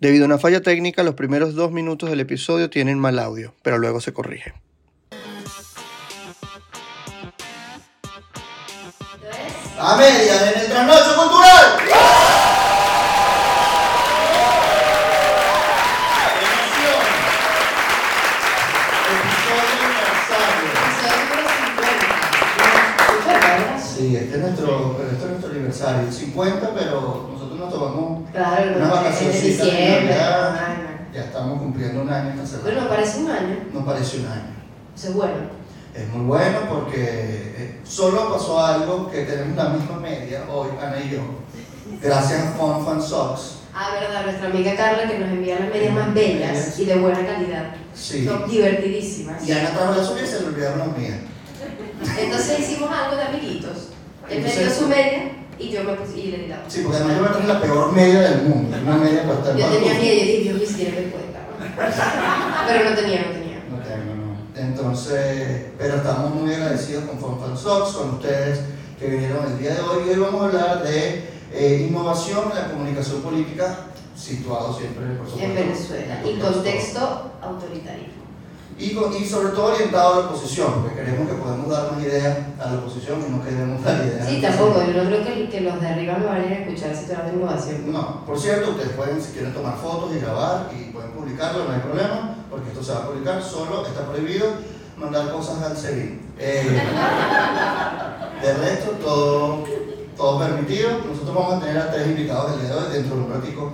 Debido a una falla técnica, los primeros dos minutos del episodio tienen mal audio, pero luego se corrige. A media en el trasnocho cultural. Emoción. Episodio aniversario. Sí, este es nuestro, pero este es nuestro aniversario, el 50, pero nos tomamos Claro, unas es vacaciones. Ya, estamos cumpliendo un año esta semana. Bueno, parece un año. Nos parece un año. Eso es bueno. Es muy bueno porque eh, solo pasó algo que tenemos la misma media hoy, Ana y yo. Gracias a Fun Fun Socks. Ah, verdad, nuestra amiga Carla que nos envía las medias más bellas y de buena calidad. Sí. Son divertidísimas. Y Ana trajo la suya y se le olvidaron las mías. Entonces hicimos algo de amiguitos. Él me dio su media y yo me puse y le la Sí, porque además yo me traje la peor media del mundo. Una media para estar Yo tenía miedo y dije, Dios mío, si tiene cuenta. Pero no tenía, no tenía. No tengo, no. Entonces, pero estamos muy agradecidos con Fun Socks, con ustedes que vinieron el día de hoy. Y hoy vamos a hablar de eh, innovación en la comunicación política, situado siempre, por supuesto, En Venezuela. en Y contexto autoritarismo. Y, con- y sobre todo orientado a la oposición, porque queremos que podamos dar más ideas a la oposición y no queremos dar ideas. Sí, tampoco. Yo no creo que, que los de arriba me vayan a escuchar si de innovación. No, por cierto, ustedes pueden, si quieren tomar fotos y grabar y pueden publicarlo, no hay problema, porque esto se va a publicar, solo está prohibido mandar cosas al SEBIN. Eh, de resto, todo, todo permitido. Nosotros vamos a tener a tres invitados el día de hoy, dentro de un ratico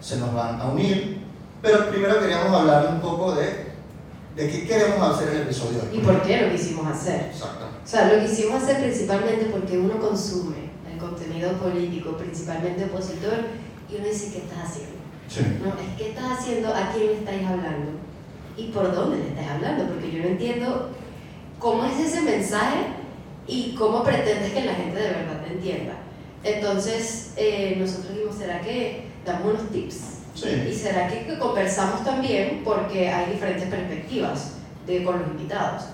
se nos van a unir. Pero primero queríamos hablar un poco de, de qué queremos hacer el episodio de hoy. ¿Y por qué lo quisimos hacer? Exacto. O sea, lo quisimos hacer principalmente porque uno consume el contenido político, principalmente opositor, y uno dice, ¿qué estás haciendo? Sí. No, es ¿qué estás haciendo? ¿A quién le estáis hablando? ¿Y por dónde le estáis hablando? Porque yo no entiendo cómo es ese mensaje y cómo pretendes que la gente de verdad te entienda. Entonces, eh, nosotros dijimos, ¿será que damos unos tips? Sí. ¿Y será que, conversamos también? Porque hay diferentes perspectivas de, con los invitados.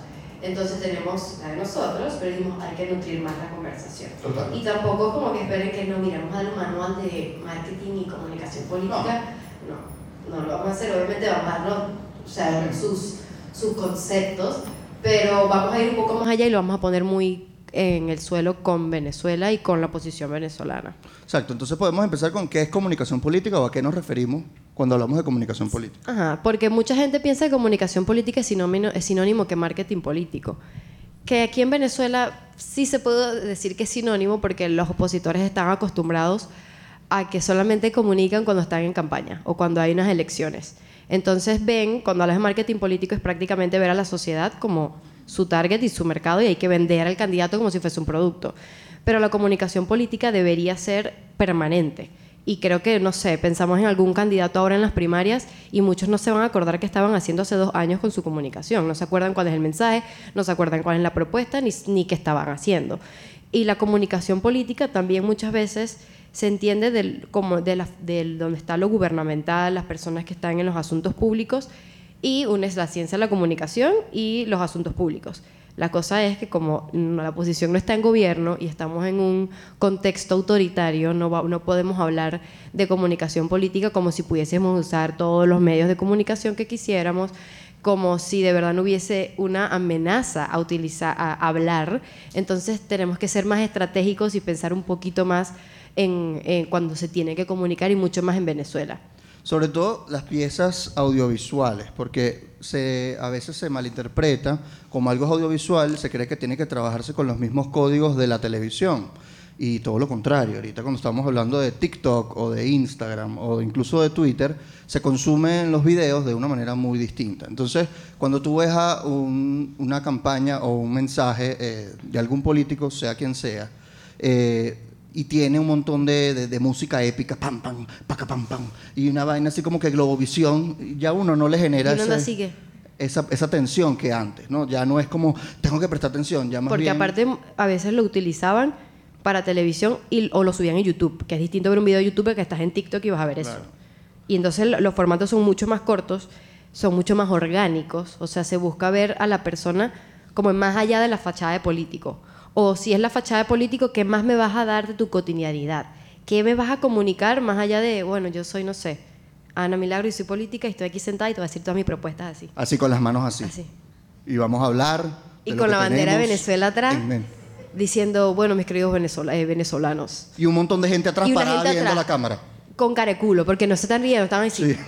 Entonces tenemos la de nosotros, pero dijimos, hay que nutrir más la conversación. Total. Y tampoco como que esperen que nos miramos al manual de marketing y comunicación política. No, no, lo vamos a hacer. Obviamente vamos a darnos o sea, sus, sus conceptos, pero vamos a ir un poco más allá y lo vamos a poner muy en el suelo con Venezuela y con la posición venezolana. Exacto, entonces podemos empezar con qué es comunicación política o a qué nos referimos cuando hablamos de comunicación política. Ajá, porque mucha gente piensa que comunicación política es sinónimo, es sinónimo que marketing político. Que aquí en Venezuela sí se puede decir que es sinónimo porque los opositores están acostumbrados a que solamente comunican cuando están en campaña o cuando hay unas elecciones. Entonces ven, cuando hablas de marketing político es prácticamente ver a la sociedad como su target y su mercado y hay que vender al candidato como si fuese un producto. Pero la comunicación política debería ser permanente. Y creo que, no sé, pensamos en algún candidato ahora en las primarias y muchos no se van a acordar que estaban haciendo hace dos años con su comunicación. No se acuerdan cuál es el mensaje, no se acuerdan cuál es la propuesta, ni, ni qué estaban haciendo. Y la comunicación política también muchas veces se entiende como de del donde está lo gubernamental, las personas que están en los asuntos públicos, y una es la ciencia la comunicación y los asuntos públicos. La cosa es que como la oposición no está en gobierno y estamos en un contexto autoritario, no, podemos hablar de comunicación política como si pudiésemos usar todos los medios de comunicación que quisiéramos, como si de verdad no hubiese una amenaza a hablar. Entonces tenemos que ser más estratégicos y pensar un poquito más en cuando se tiene que comunicar y mucho más en Venezuela. Sobre todo las piezas audiovisuales, porque se, a veces se malinterpreta como algo audiovisual, se cree que tiene que trabajarse con los mismos códigos de la televisión. Y todo lo contrario, ahorita cuando estamos hablando de TikTok o de Instagram o incluso de Twitter, se consumen los videos de una manera muy distinta. Entonces, cuando tú ves a un- una campaña o un mensaje eh, de algún político, sea quien sea, eh, y tiene un montón de, de- de música épica, pam, pam, paca, pam, pam, y una vaina así como que Globovisión, ya uno no le genera Y uno anda ese- así que- esa, esa tensión que antes, ¿no? Ya no es como, tengo que prestar atención, ya más Porque bien- aparte a veces lo utilizaban para televisión y, o lo subían en YouTube, que es distinto ver un video de YouTube que estás en TikTok y vas a ver eso. Y entonces lo- los formatos son mucho más cortos, son mucho más orgánicos, o sea, se busca ver a la persona como más allá de la fachada de político. O si es la fachada de político, ¿qué más me vas a dar de tu cotidianidad? ¿Qué me vas a comunicar más allá de, bueno, yo soy, no sé, Ana Milagro y soy política y estoy aquí sentada y te voy a decir todas mis propuestas así. Así con las manos así. Así. Y vamos a hablar. Y de con la bandera de Venezuela atrás, en diciendo, bueno, mis queridos venezola- eh, venezolanos. Y un montón de gente atrás Y parada gente viendo la cámara. Con careculo, porque no se están riendo, estaban así. Sí.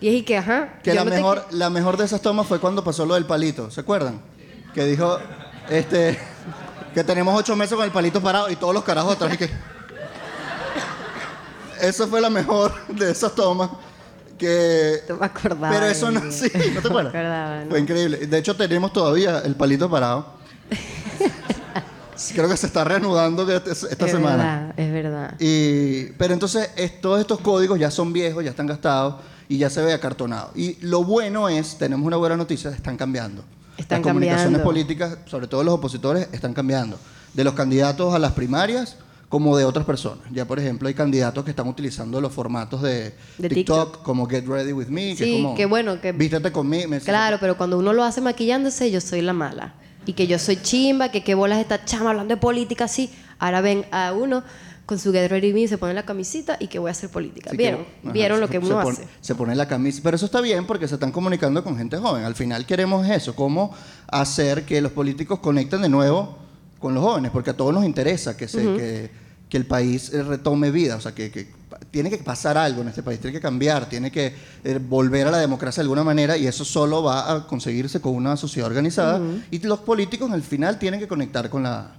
Y es y que, ajá. Que la no te mejor, la mejor de esas tomas fue cuando pasó lo del palito, ¿se acuerdan? Que dijo, este, que tenemos ocho meses con el palito parado y todos los carajos atrás y que... Esa fue la mejor de esas tomas que... No me acordaba. Pero eso no, sí, ¿no te acuerdas? me acordaba, no. Fue increíble. De hecho, tenemos todavía el palito parado. Creo que se está reanudando esta, esta es semana. Verdad, es verdad. Y, pero entonces es- todos estos códigos ya son viejos, ya están gastados y ya se ve acartonado. Y lo bueno es, tenemos una buena noticia, están cambiando. Están Las comunicaciones cambiando. políticas, sobre todo los opositores, están cambiando. De los candidatos a las primarias como de otras personas. Ya, por ejemplo, hay candidatos que están utilizando los formatos de, De TikTok, TikTok. como Get Ready With Me, que Sí, es como... bueno, que- Vístete conmigo. Claro, pero cuando uno lo hace maquillándose, yo soy la mala. Y que yo soy chimba, que qué bolas esta chama hablando de política así. Ahora ven a uno con su With Me, se pone la camisita y que voy a hacer política. Así que, ¿Vieron? ajá, ¿Vieron lo se- que se uno pone- hace? Se pone la camisa. Pero eso está bien porque se están comunicando con gente joven. Al final queremos eso, cómo hacer que los políticos conecten de nuevo con los jóvenes, porque a todos nos interesa que, se, que, que el país eh, retome vida. O sea, que, tiene que pasar algo en este país, tiene que cambiar, tiene que eh, volver a la democracia de alguna manera y eso solo va a conseguirse con una sociedad organizada. Y los políticos al final tienen que conectar con la,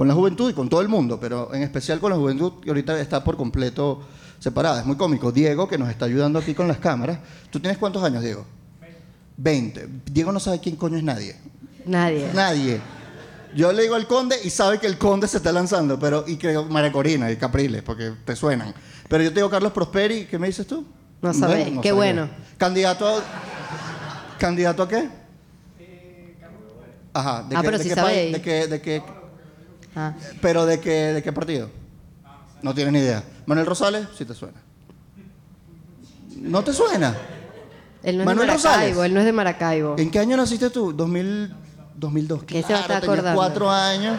con la juventud y con todo el mundo, pero en especial con la juventud que ahorita está por completo separada. Es muy cómico. Diego, que nos está ayudando aquí con las cámaras. ¿Tú tienes cuántos años, Diego? 20. Diego no sabe quién coño es nadie. Nadie. Nadie. Yo le digo al conde y sabe que el conde se está lanzando, pero y creo María Corina y Capriles, porque te suenan. Pero yo te digo Carlos Prosperi, ¿qué me dices tú? No sabéis, qué bueno. ¿Candidato a, ¿Candidato a qué? Ajá, ¿de Ah, qué, pero de sí qué país? ¿De qué, de qué, Ah. ¿Pero de qué, de qué partido? No tienes ni idea. Manuel Rosales, sí te suena. ¿No te suena? Él no es Manuel de Maracaibo, Rosales. él no es de Maracaibo. ¿En qué año naciste tú? 2000, 2002. Que se va a estar acordando. cuatro años.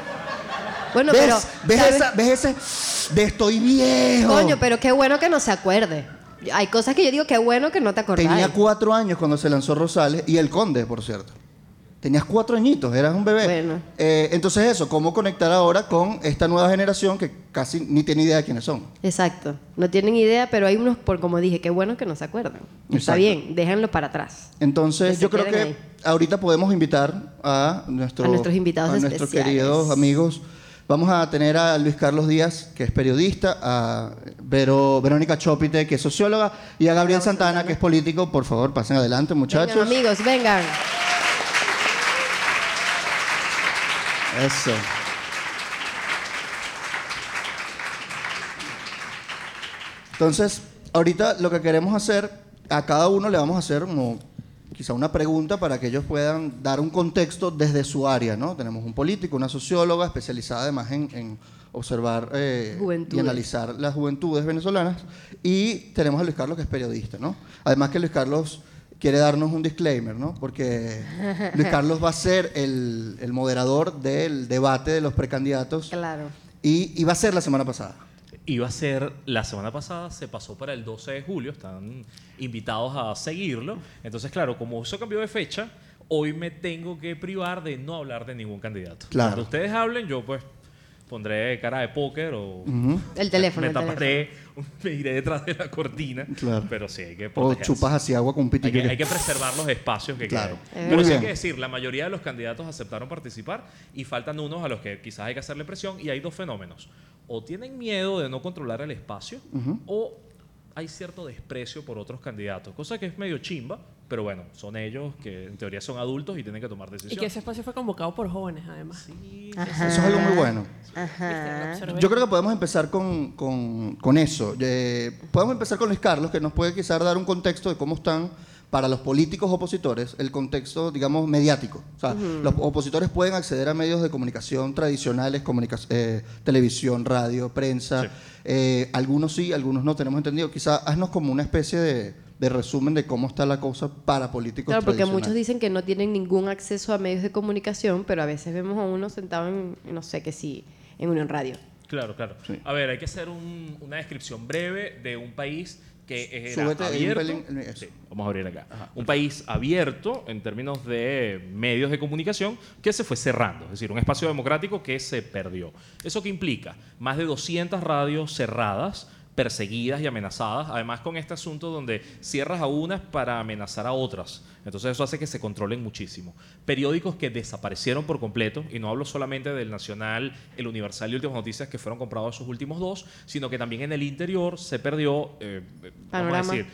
Bueno, ¿Ves? pero. ¿Ves, ¿sabes? esa- ¿Ves ese? De estoy viejo. Coño, pero qué bueno que no se acuerde. Hay cosas que yo digo, qué bueno que no te acordáis. Tenía cuatro años cuando se lanzó Rosales y el Conde, por cierto. Tenías cuatro añitos, eras un bebé. Bueno. Eh, entonces eso, ¿cómo conectar ahora con esta nueva generación que casi ni tiene idea de quiénes son? Exacto. No tienen idea, pero hay unos, por como dije, qué bueno que no se acuerdan. Está bien, déjenlo para atrás. Entonces, Que yo creo que ahí. ahorita podemos invitar a, nuestro- A nuestros invitados a nuestros queridos amigos. Vamos a tener a Luis Carlos Díaz, que es periodista, a Vero- Verónica Chopite, que es socióloga, y a Gabriel Santana, que es político. Por favor, pasen adelante, muchachos. Vengan, amigos, vengan. Eso. Entonces, ahorita lo que queremos hacer, a cada uno le vamos a hacer como quizá una pregunta para que ellos puedan dar un contexto desde su área, ¿no? Tenemos un político, una socióloga especializada además en, en observar eh, y analizar las juventudes venezolanas y tenemos a Luis Carlos que es periodista, ¿no? Además que Luis Carlos quiere darnos un disclaimer, ¿no? Porque Luis Carlos va a ser el, el moderador del debate de los precandidatos Claro. y iba a ser la semana pasada. Iba a ser la semana pasada, se pasó para el 12 de julio, están invitados a seguirlo. Entonces, claro, como eso cambió de fecha, hoy me tengo que privar de no hablar de ningún candidato. Claro. Cuando ustedes hablen, yo pues pondré cara de póker o El teléfono. me el taparé, me iré detrás de la cortina. Claro. Pero sí, hay que O chupas así agua con un Hay pitillo. que, hay que preservar los espacios que Claro. quedan. Es Pero Muy sí hay que decir, la mayoría de los candidatos aceptaron participar y faltan unos a los que quizás hay que hacerle presión y hay dos fenómenos. O tienen miedo de no controlar el espacio o hay cierto desprecio por otros candidatos, cosa que es medio chimba, pero bueno, son ellos que en teoría son adultos y tienen que tomar Y decisiones. que ese espacio fue convocado por jóvenes, además. Ajá. Eso es algo muy bueno. Ajá. Yo creo que podemos empezar con, con- con eso. Eh, podemos empezar con Luis Carlos, que nos puede quizás dar un contexto de cómo están para los políticos opositores el contexto, digamos, mediático. O sea, los opositores pueden acceder a medios de comunicación tradicionales, comunica- eh, televisión, radio, prensa. Sí. Eh, algunos sí, algunos no, tenemos entendido. Quizás haznos como una especie de, de resumen de cómo está la cosa para políticos Claro, porque muchos dicen que no tienen ningún acceso a medios de comunicación, pero a veces vemos a uno sentado en, no sé qué sí, en Unión Radio. Claro, claro. Sí. A ver, hay que hacer un- una descripción breve de un país que era Súbete ahí un abierto. Sí, vamos a abrir acá. un país abierto en términos de medios de comunicación que se fue cerrando, es decir, un espacio democrático que se perdió. ¿Eso qué implica? Más de 200 radios cerradas perseguidas y amenazadas, además con este asunto donde cierras a unas para amenazar a otras. Entonces eso hace que se controlen muchísimo. Periódicos que desaparecieron por completo, y no hablo solamente del Nacional, el Universal y Últimas Noticias que fueron comprados esos últimos dos, sino que también en el interior se perdió, eh, vamos a decir,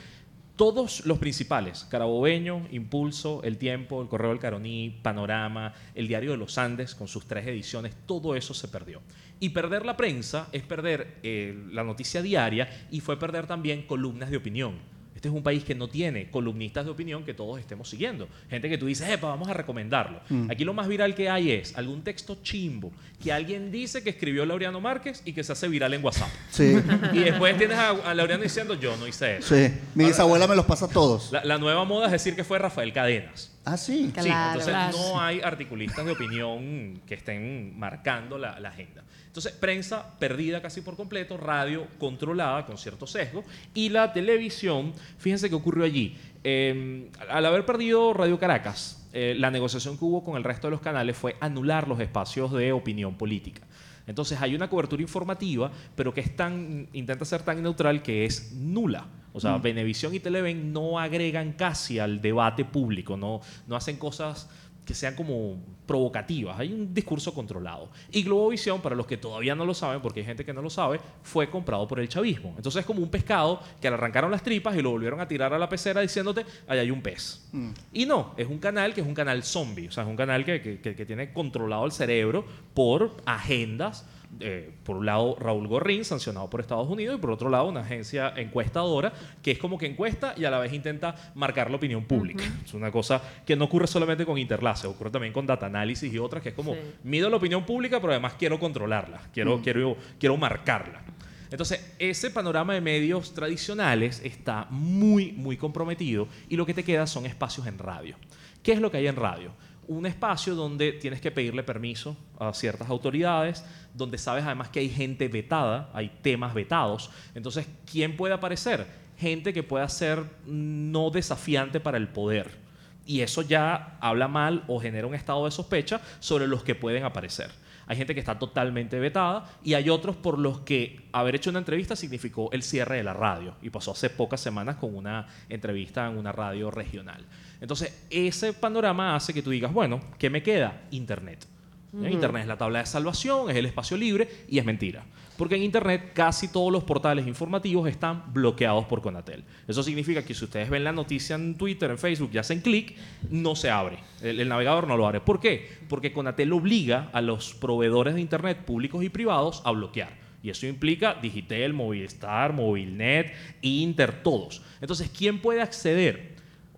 todos los principales, Carabobeño, Impulso, El Tiempo, El Correo del Caroní, Panorama, El Diario de los Andes, con sus tres ediciones, todo eso se perdió. Y perder la prensa es perder eh, la noticia diaria y fue perder también columnas de opinión. Este es un país que no tiene columnistas de opinión que todos estemos siguiendo. Gente que tú dices, epa, vamos a recomendarlo. Aquí lo más viral que hay es algún texto chimbo que alguien dice que escribió Laureano Márquez y que se hace viral en WhatsApp. Sí, Y después tienes a, a Laureano diciendo, yo no hice eso. sí. Mi bisabuela me los pasa todos. La, la nueva moda es decir que fue Rafael Cadenas. Ah, sí. Claro. Sí, entonces Claro. no hay articulistas de opinión que estén marcando la, la agenda. Entonces, prensa perdida casi por completo, radio controlada con cierto sesgo y la televisión, fíjense qué ocurrió allí. Eh, al haber perdido Radio Caracas, eh, la negociación que hubo con el resto de los canales fue anular los espacios de opinión política. Entonces hay una cobertura informativa, pero que es tan, intenta ser tan neutral que es nula. O sea, Venevisión y Televen no agregan casi al debate público, no, no hacen cosas que sean como provocativas. Hay un discurso controlado. Y Globovisión, para los que todavía no lo saben, porque hay gente que no lo sabe, fue comprado por el chavismo. Entonces es como un pescado que le arrancaron las tripas y lo volvieron a tirar a la pecera diciéndote, ahí hay un pez. Y no, es un canal que es un canal zombie. O sea, es un canal que, que- que- que tiene controlado el cerebro por agendas eh, por un lado Raúl Gorrín, sancionado por Estados Unidos, y por otro lado una agencia encuestadora que es como que encuesta y a la vez intenta marcar la opinión pública. Es una cosa que no ocurre solamente con Interlace, ocurre también con Data Analysis y otras, que es como Sí. mido la opinión pública, pero además quiero controlarla, quiero, quiero, quiero marcarla. Entonces, ese panorama de medios tradicionales está muy, muy comprometido y lo que te queda son espacios en radio. ¿Qué es lo que hay en radio? Un espacio donde tienes que pedirle permiso a ciertas autoridades, donde sabes además que hay gente vetada, hay temas vetados. Entonces, ¿quién puede aparecer? Gente que pueda ser no desafiante para el poder. Y eso ya habla mal o genera un estado de sospecha sobre los que pueden aparecer. Hay gente que está totalmente vetada y hay otros por los que haber hecho una entrevista significó el cierre de la radio. Y pasó hace pocas semanas con una entrevista en una radio regional. Entonces, ese panorama hace que tú digas, bueno, ¿qué me queda? Internet. ¿Eh? Internet es la tabla de salvación, es el espacio libre y es mentira. Porque en Internet casi todos los portales informativos están bloqueados por Conatel. Eso significa que si ustedes ven la noticia en Twitter, en Facebook y hacen clic, no se abre. El, el navegador no lo abre. ¿Por qué? Porque Conatel obliga a los proveedores de Internet públicos y privados a bloquear. Y eso implica Digitel, Movistar, Movilnet, Inter, todos. Entonces, ¿quién puede acceder?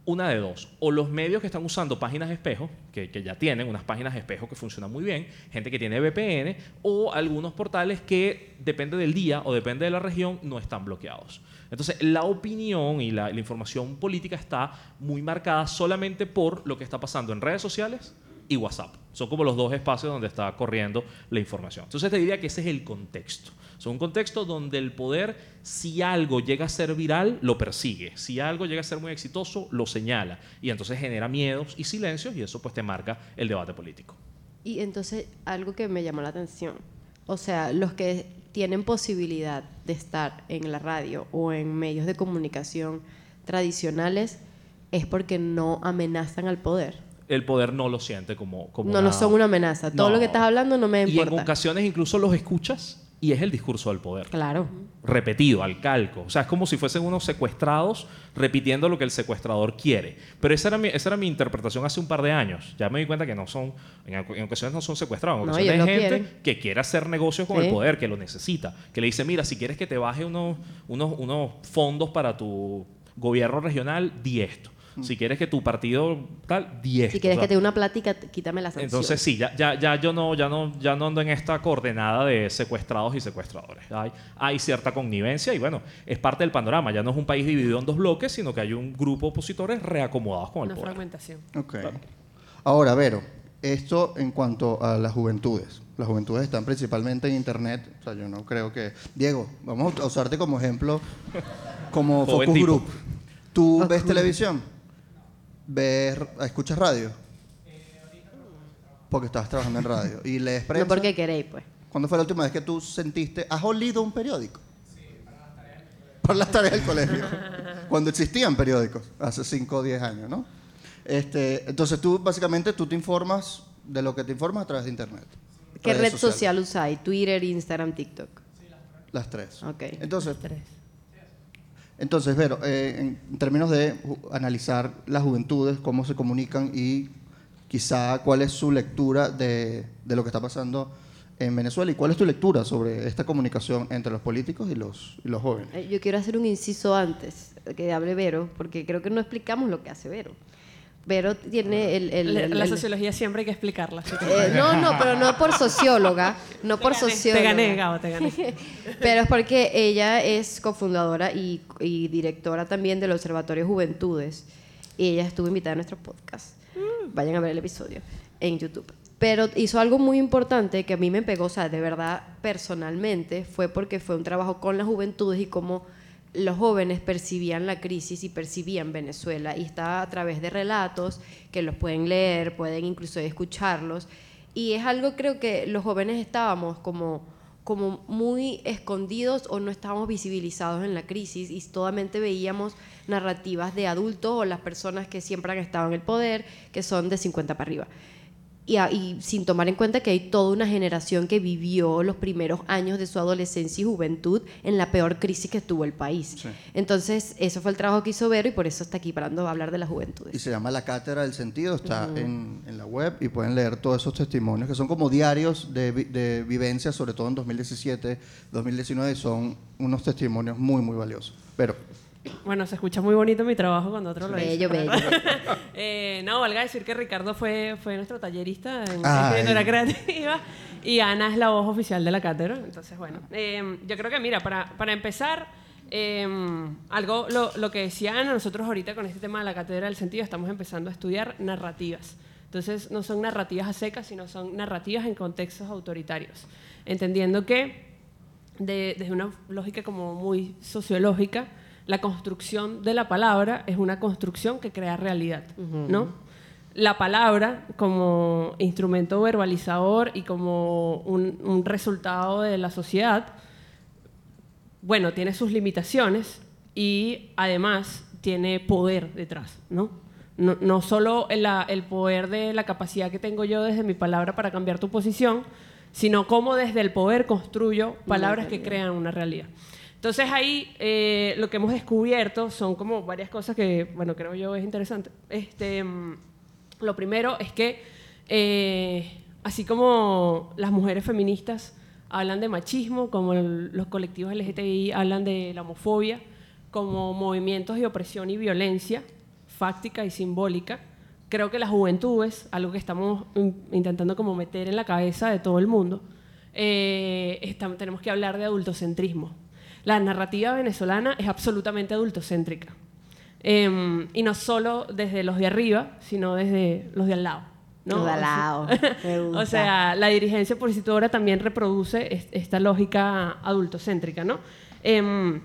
Una de dos. O los medios que están usando páginas espejo, que, que ya tienen unas páginas espejo que funcionan muy bien, gente que tiene VPN, o algunos portales que, depende del día o depende de la región, no están bloqueados. Entonces, la opinión y la, la información política está muy marcada solamente por lo que está pasando en redes sociales y WhatsApp. Son como los dos espacios donde está corriendo la información. Entonces te diría que ese es el contexto. Es un contexto donde el poder, si algo llega a ser viral, lo persigue. Si algo llega a ser muy exitoso, lo señala. Y entonces genera miedos y silencios y eso pues te marca el debate político. Y entonces, algo que me llamó la atención, o sea, los que tienen posibilidad de estar en la radio o en medios de comunicación tradicionales es porque no amenazan al poder. El poder no lo siente como... como No, no una- son una amenaza. Todo No. lo que estás hablando no me Y en importa. ocasiones incluso los escuchas y es el discurso del poder. Claro. repetido, al calco. O sea, es como si fuesen unos secuestrados repitiendo lo que el secuestrador quiere. Pero esa era mi, esa era mi interpretación hace un par de años. Ya me di cuenta que no son, en, en ocasiones no son secuestrados, en No, ocasiones hay gente quieren. que quiere hacer negocios con Sí. el poder, que lo necesita, que le dice, mira, si quieres que te baje unos, unos, unos fondos para tu gobierno regional, di esto. Si quieres que tu partido tal, di esto. Si quieres O sea, que te dé una plática, quítame la sanción. entonces sí, ya, ya, ya yo no, ya no, ya no ando en esta coordenada de secuestrados y secuestradores. Hay, hay cierta connivencia y bueno, es parte del panorama. Ya no es un país dividido en dos bloques, sino que hay un grupo de opositores reacomodados con el Una poder. fragmentación. Ok. Ahora, Vero, Esto en cuanto a las juventudes. Las juventudes están principalmente en internet. O sea, yo no creo que. Diego, vamos a usarte como ejemplo, como Joven focus tipo. group. ¿Tú ves televisión? ¿Ves, escuchas radio? Porque estabas trabajando en radio. ¿Y lees prensa? No porque queréis, pues. ¿Cuándo fue la última vez que tú sentiste, has olido un periódico? Para las tareas del colegio. Cuando existían periódicos, hace 5 o 10 años, ¿no? Este, entonces tú, básicamente, tú te informas de lo que te informas a través de Internet. ¿Qué red sociales. social usáis? Twitter, Instagram, TikTok. Las tres. Ok. Entonces, Tres. Entonces Vero, eh, en términos de analizar las juventudes, cómo se comunican y quizá cuál es su lectura de, de lo que está pasando en Venezuela y cuál es tu lectura sobre esta comunicación entre los políticos y los, y los jóvenes. Eh, Yo quiero hacer un inciso antes de que hable Vero, porque creo que no explicamos lo que hace Vero. Vero tiene el... el- La- el- la el- sociología siempre hay que explicarla. Eh, no, no, pero no por socióloga, no por Te gané, socióloga. Te gané, Gabo, te gané. Pero es porque ella es cofundadora y, y directora también del Observatorio Juventudes. Y ella estuvo invitada a nuestro podcast. Vayan a ver el episodio en YouTube. Pero hizo algo muy importante que a mí me pegó, o sea, de verdad, personalmente, fue porque fue un trabajo con las juventudes y cómo los jóvenes percibían la crisis y percibían Venezuela. Y está a través de relatos que los pueden leer, pueden incluso escucharlos. Y es algo creo que los jóvenes estábamos como como muy escondidos o no estábamos visibilizados en la crisis y solamente veíamos narrativas de adultos o las personas que siempre han estado en el poder, que son de 50 para arriba. Y, a- y sin tomar en cuenta que hay toda una generación que vivió los primeros años de su adolescencia y juventud en la peor crisis que tuvo el país. Sí. Entonces, eso fue el trabajo que hizo Vero y por eso está aquí parando a hablar de las Y juventudes. se llama La Cátedra del Sentido, está en, en la web y pueden leer todos esos testimonios que son como diarios de, vi- de vivencias, sobre todo en 2017, 2019, y son unos testimonios muy, muy valiosos. Pero, Bueno, se escucha muy bonito mi trabajo cuando otro lo dice. Bello, bello. Eh, no, valga decir que Ricardo fue, fue nuestro tallerista en Ay. escritura creativa y Ana es la voz oficial de la cátedra. Entonces, bueno, eh, yo creo que, mira, para, para empezar, eh, algo, lo, lo que decía Ana, nosotros ahorita con este tema de la cátedra del sentido estamos empezando a estudiar narrativas. Entonces, no son narrativas a secas, sino son narrativas en contextos autoritarios. Entendiendo que de- desde una lógica como muy sociológica, la construcción de la palabra es una construcción que crea realidad, ¿no? La palabra como instrumento verbalizador y como un, un resultado de la sociedad, bueno, tiene sus limitaciones y además tiene poder detrás, ¿no? No, no solo el poder de la capacidad que tengo yo desde mi palabra para cambiar tu posición, sino cómo desde el poder construyo palabras que crean una realidad. Entonces ahí eh, lo que hemos descubierto son como varias cosas que, bueno, creo yo es interesante. Este, mm, lo primero es que eh, así como las mujeres feministas hablan de machismo, como los colectivos LGTBI hablan de la homofobia, como movimientos de opresión y violencia, fáctica y simbólica, creo que las juventudes, algo que estamos in- intentando como meter en la cabeza de todo el mundo, eh, tenemos que hablar de adultocentrismo. La narrativa venezolana es absolutamente adultocéntrica. Em, y no solo desde los de arriba, sino desde los de al lado. ¿no? De al lado, o sea, la dirigencia opositora también reproduce es- esta lógica adultocéntrica, ¿no? Em,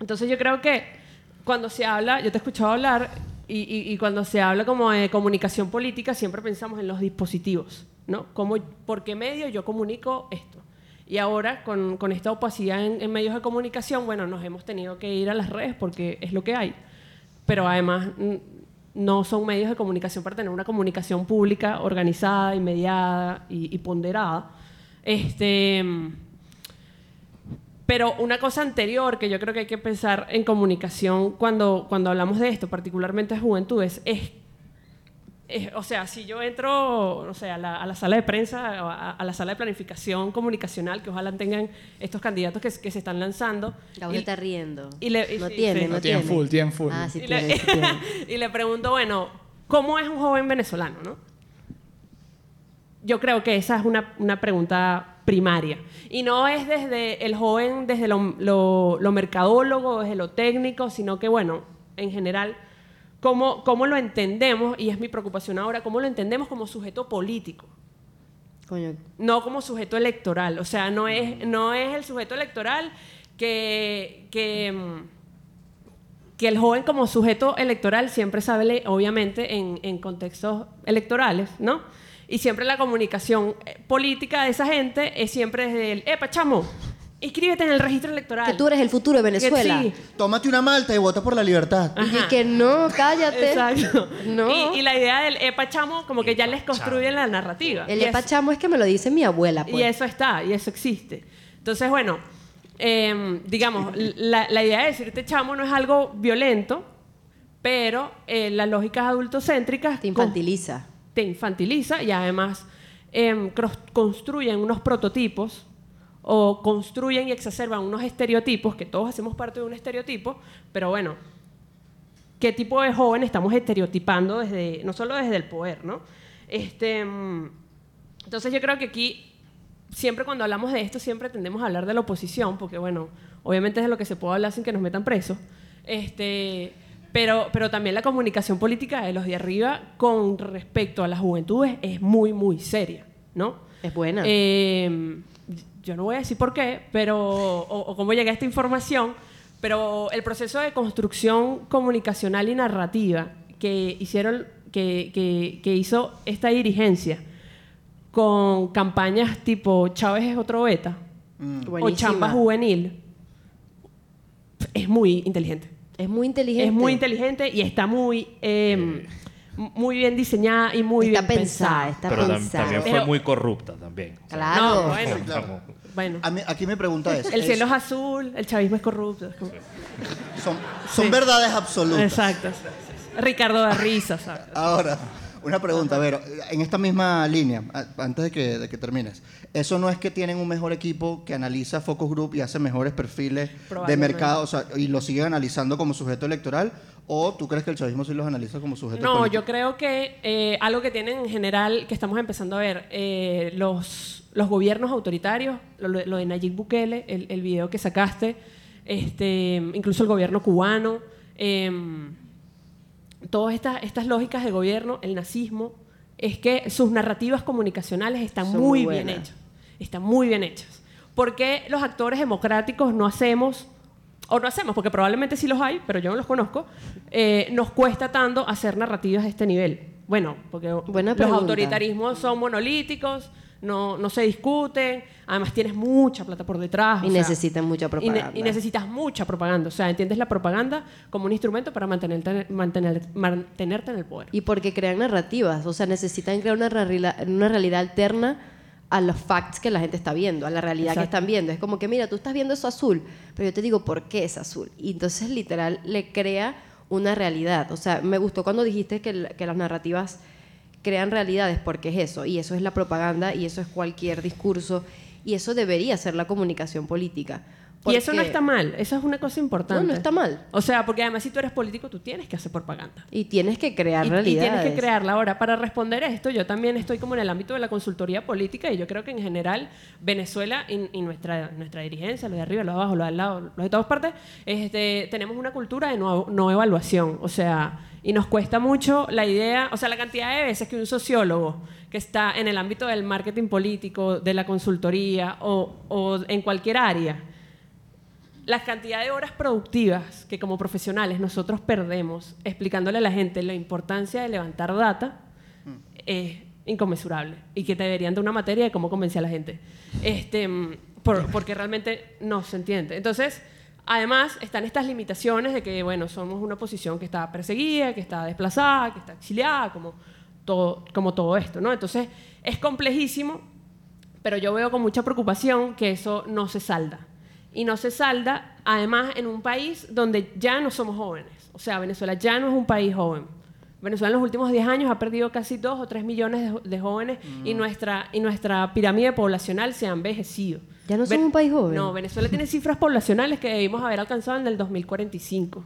entonces yo creo que cuando se habla, yo te he escuchado hablar, y, y- y cuando se habla como de comunicación política, siempre pensamos en los dispositivos, ¿no? Cómo, ¿Por qué medio yo comunico esto? Y ahora, con, con esta opacidad en, medios de comunicación, bueno, nos hemos tenido que ir a las redes porque es lo que hay. Pero además, no son medios de comunicación para tener una comunicación pública organizada, inmediata y, y ponderada. Este, pero una cosa anterior que yo creo que hay que pensar en comunicación cuando, cuando hablamos de esto, particularmente de juventudes, es, es- o sea, si yo entro o sea, a, la, a la sala de prensa, a, a la sala de planificación comunicacional, que ojalá tengan estos candidatos que, que se están lanzando, Gabo y- está riendo. y le- y no sí, tiene, sí. no No tiene. full, tienen full. Ah, sí y, tiene, le, sí tiene. y le pregunto, bueno, ¿cómo es un joven venezolano? no? Yo creo que esa es una, una pregunta primaria. Y no es desde el joven, desde lo, lo- lo mercadólogo, desde lo técnico, sino que, bueno, en general, cómo, cómo lo entendemos, y es mi preocupación ahora, cómo lo entendemos como sujeto político Coño, no como sujeto electoral. O sea, no es, no es el sujeto electoral que, que, mm, que el joven como sujeto electoral siempre sabe, obviamente, en, en contextos electorales, ¿no? Y siempre la comunicación eh, política de esa gente es siempre desde el, epa, chamo, inscríbete en el registro electoral. que tú eres el futuro de Que Venezuela. sí. Tómate una malta y vota por la libertad. Y que no, cállate. Exacto. No. Y, y la idea del epa, chamo, como que ya les construyen la narrativa. El Y es- epachamo es que me lo dice mi abuela, pues. Y eso está, y eso existe. Entonces, bueno, em, digamos, la, la idea de decirte chamo no es algo violento, pero eh, las lógicas adultocéntricas Te con- infantiliza. te infantiliza y además em, construyen unos prototipos o construyen y exacerban unos estereotipos, que todos hacemos parte de un estereotipo, pero bueno, ¿qué tipo de joven estamos estereotipando desde, no solo desde el poder, ¿no? Este, entonces yo creo que aquí, siempre cuando hablamos de esto, siempre tendemos a hablar de la oposición, porque bueno, obviamente es de lo que se puede hablar sin que nos metan presos. Este, pero, pero también la comunicación política de los de arriba con respecto a las juventudes es muy, muy seria, ¿no? Es buena. Eh, yo no voy a decir por qué, pero, o, o cómo llegué a esta información, pero el proceso de construcción comunicacional y narrativa que hicieron, que, que- que hizo esta dirigencia con campañas tipo Chávez es otro beta o Buenísima. Chamba Juvenil, es muy inteligente. Es muy inteligente. Es muy inteligente y está muy, eh, muy bien diseñada y muy está bien pensada, está Pero tam- pensada. también fue Pero- muy corrupta también. O sea, Claro. No, bueno, Claro. bueno. A mí- aquí mi pregunta es, El cielo es azul, el chavismo es corrupto. es como- son, son Sí. verdades absolutas. Exacto. Ricardo da risa, ¿sabes? Ahora, una pregunta, a ver, en esta misma línea, antes de que, de que termines, ¿eso no es que tienen un mejor equipo que analiza focus group y hace mejores perfiles de mercado o sea, y lo siguen analizando como sujeto electoral? ¿O tú crees que el chavismo sí los analiza como sujeto No, yo creo que eh, algo que tienen en general, que estamos empezando a ver, eh, los, los gobiernos autoritarios, lo, lo de Nayib Bukele, el, el video que sacaste, este, incluso el gobierno cubano, em, todas estas, estas lógicas de gobierno, el nazismo, es que sus narrativas comunicacionales están Son muy muy bien hechas. Están muy bien hechas. ¿Por qué los actores democráticos no hacemos, o no hacemos, porque probablemente sí los hay, pero yo no los conozco, eh, nos cuesta tanto hacer narrativas de este nivel? Bueno, porque los autoritarismos son monolíticos, no, no se discuten, además tienes mucha plata por detrás. Y necesitan mucha y ne- propaganda. Y, necesitas mucha propaganda. O sea, entiendes la propaganda como un instrumento para mantenerte, mantener, mantenerte en el poder. Y porque crean narrativas, o sea, necesitan crear una, una realidad alterna a los facts que la gente está viendo, a la realidad que están viendo. Es como que, mira, tú estás viendo eso azul, pero yo te digo por qué es azul. Y entonces, literal, le crea una realidad. O sea, me gustó cuando dijiste que, que las narrativas crean realidades, porque es eso. Y eso es la propaganda, y eso es cualquier discurso. Y eso debería ser la comunicación política. Y eso no está mal, eso es una cosa importante. No, no está mal. O sea, porque además si tú eres político, tú tienes que hacer propaganda. Y tienes que crear Y, y tienes que crearla. Ahora, para responder esto, yo también estoy como en el ámbito de la consultoría política y yo creo que en general Venezuela y, y nuestra, nuestra dirigencia, lo de arriba, lo de abajo, lo de al lado, lo de todas partes, este, tenemos una cultura de no, no evaluación. O sea, y nos cuesta mucho la idea, o sea, la cantidad de veces que un sociólogo que está en el ámbito del marketing político, de la consultoría o, o en cualquier área, la cantidad de horas productivas que como profesionales nosotros perdemos explicándole a la gente la importancia de levantar data es inconmensurable y que deberían de una materia de cómo convencer a la gente. Este, mm, por- porque realmente no se entiende. Entonces, además están estas limitaciones de que, bueno, somos una posición que está perseguida, que está desplazada, que está exiliada, como todo, como todo esto, ¿no? Entonces, es complejísimo pero yo veo con mucha preocupación que eso no se salda. Y no se salda, además, en un país donde ya no somos jóvenes. O sea, Venezuela ya no es un país joven. Venezuela en los últimos 10 años ha perdido casi 2 o 3 millones de, jóvenes y, nuestra, y nuestra pirámide poblacional se ha envejecido. Ya no somos un país joven. No, Venezuela tiene cifras poblacionales que debimos haber alcanzado en el 2045.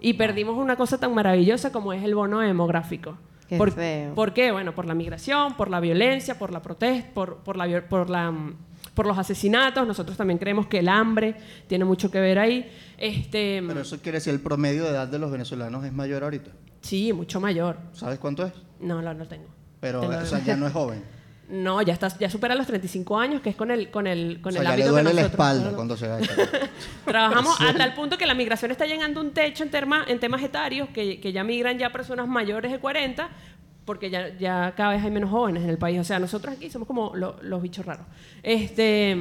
Y perdimos una cosa tan maravillosa como es el bono demográfico. Qué por, feo. ¿Por qué? Bueno, por la migración, por la violencia, por la protesta, por, por, la, por, la, mm, por los asesinatos. Nosotros también creemos que el hambre tiene mucho que ver ahí. Este, Pero eso quiere decir el promedio de edad de los venezolanos es mayor ahorita. sí, mucho mayor. ¿Sabes cuánto es? No, no, no tengo. Pero, Te lo- o sea, ya no es joven. No, ya está, ya supera los 35 años, que es con el, con el, con o sea, el ya le que la espalda cuando se agacha. Trabajamos a tal punto que la migración está llegando a un techo en, terma- en temas etarios, que, que ya migran ya personas mayores de 40, porque ya, ya cada vez hay menos jóvenes en el país. O sea, nosotros aquí somos como lo- los bichos raros. Este,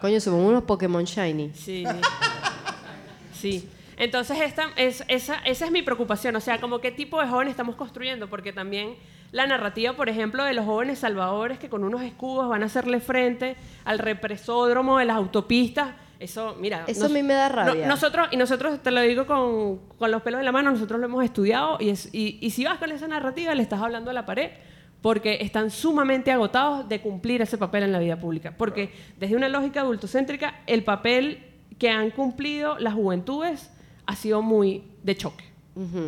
Coño, somos unos Pokémon Shiny. sí. Sí. Entonces, esta, es, esa, esa es mi preocupación. O sea, como qué tipo de jóvenes estamos construyendo, porque también la narrativa, por ejemplo, de los jóvenes salvadores que con unos escudos van a hacerle frente al represódromo de las autopistas. Eso, mira. Eso a mí me da rabia. no- nosotros, y nosotros, te lo digo con, con los pelos en la mano, nosotros lo hemos estudiado y, es, y, y si vas con esa narrativa le estás hablando a la pared porque están sumamente agotados de cumplir ese papel en la vida pública. Porque desde una lógica adultocéntrica, el papel que han cumplido las juventudes ha sido muy de choque,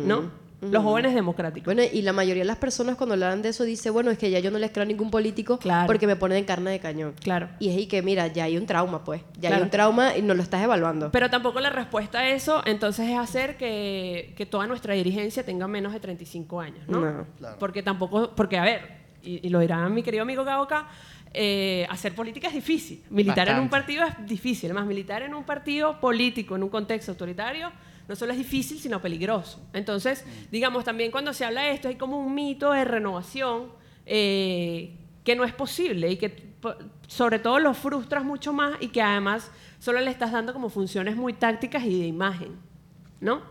¿no? Los jóvenes democráticos. Bueno, y la mayoría de las personas cuando hablan de eso dice, bueno, es que ya yo no les creo a ningún político Claro. porque me ponen en carne de cañón. Claro. Y es ahí que, mira, ya hay un trauma, pues. Ya Claro. hay un trauma y no lo estás evaluando. Pero tampoco la respuesta a eso, entonces, es hacer que, que toda nuestra dirigencia tenga menos de 35 años, ¿no? No. Claro. Porque tampoco, porque a ver, y, y lo dirá mi querido amigo Gaoka, eh, hacer política es difícil. Militar en un partido es difícil. Además, militar en un partido político, en un contexto autoritario, no solo es difícil, sino peligroso. Entonces, digamos, también cuando se habla de esto, hay como un mito de renovación eh, que no es posible y que sobre todo lo frustras mucho más y que además solo le estás dando como funciones muy tácticas y de imagen, ¿no?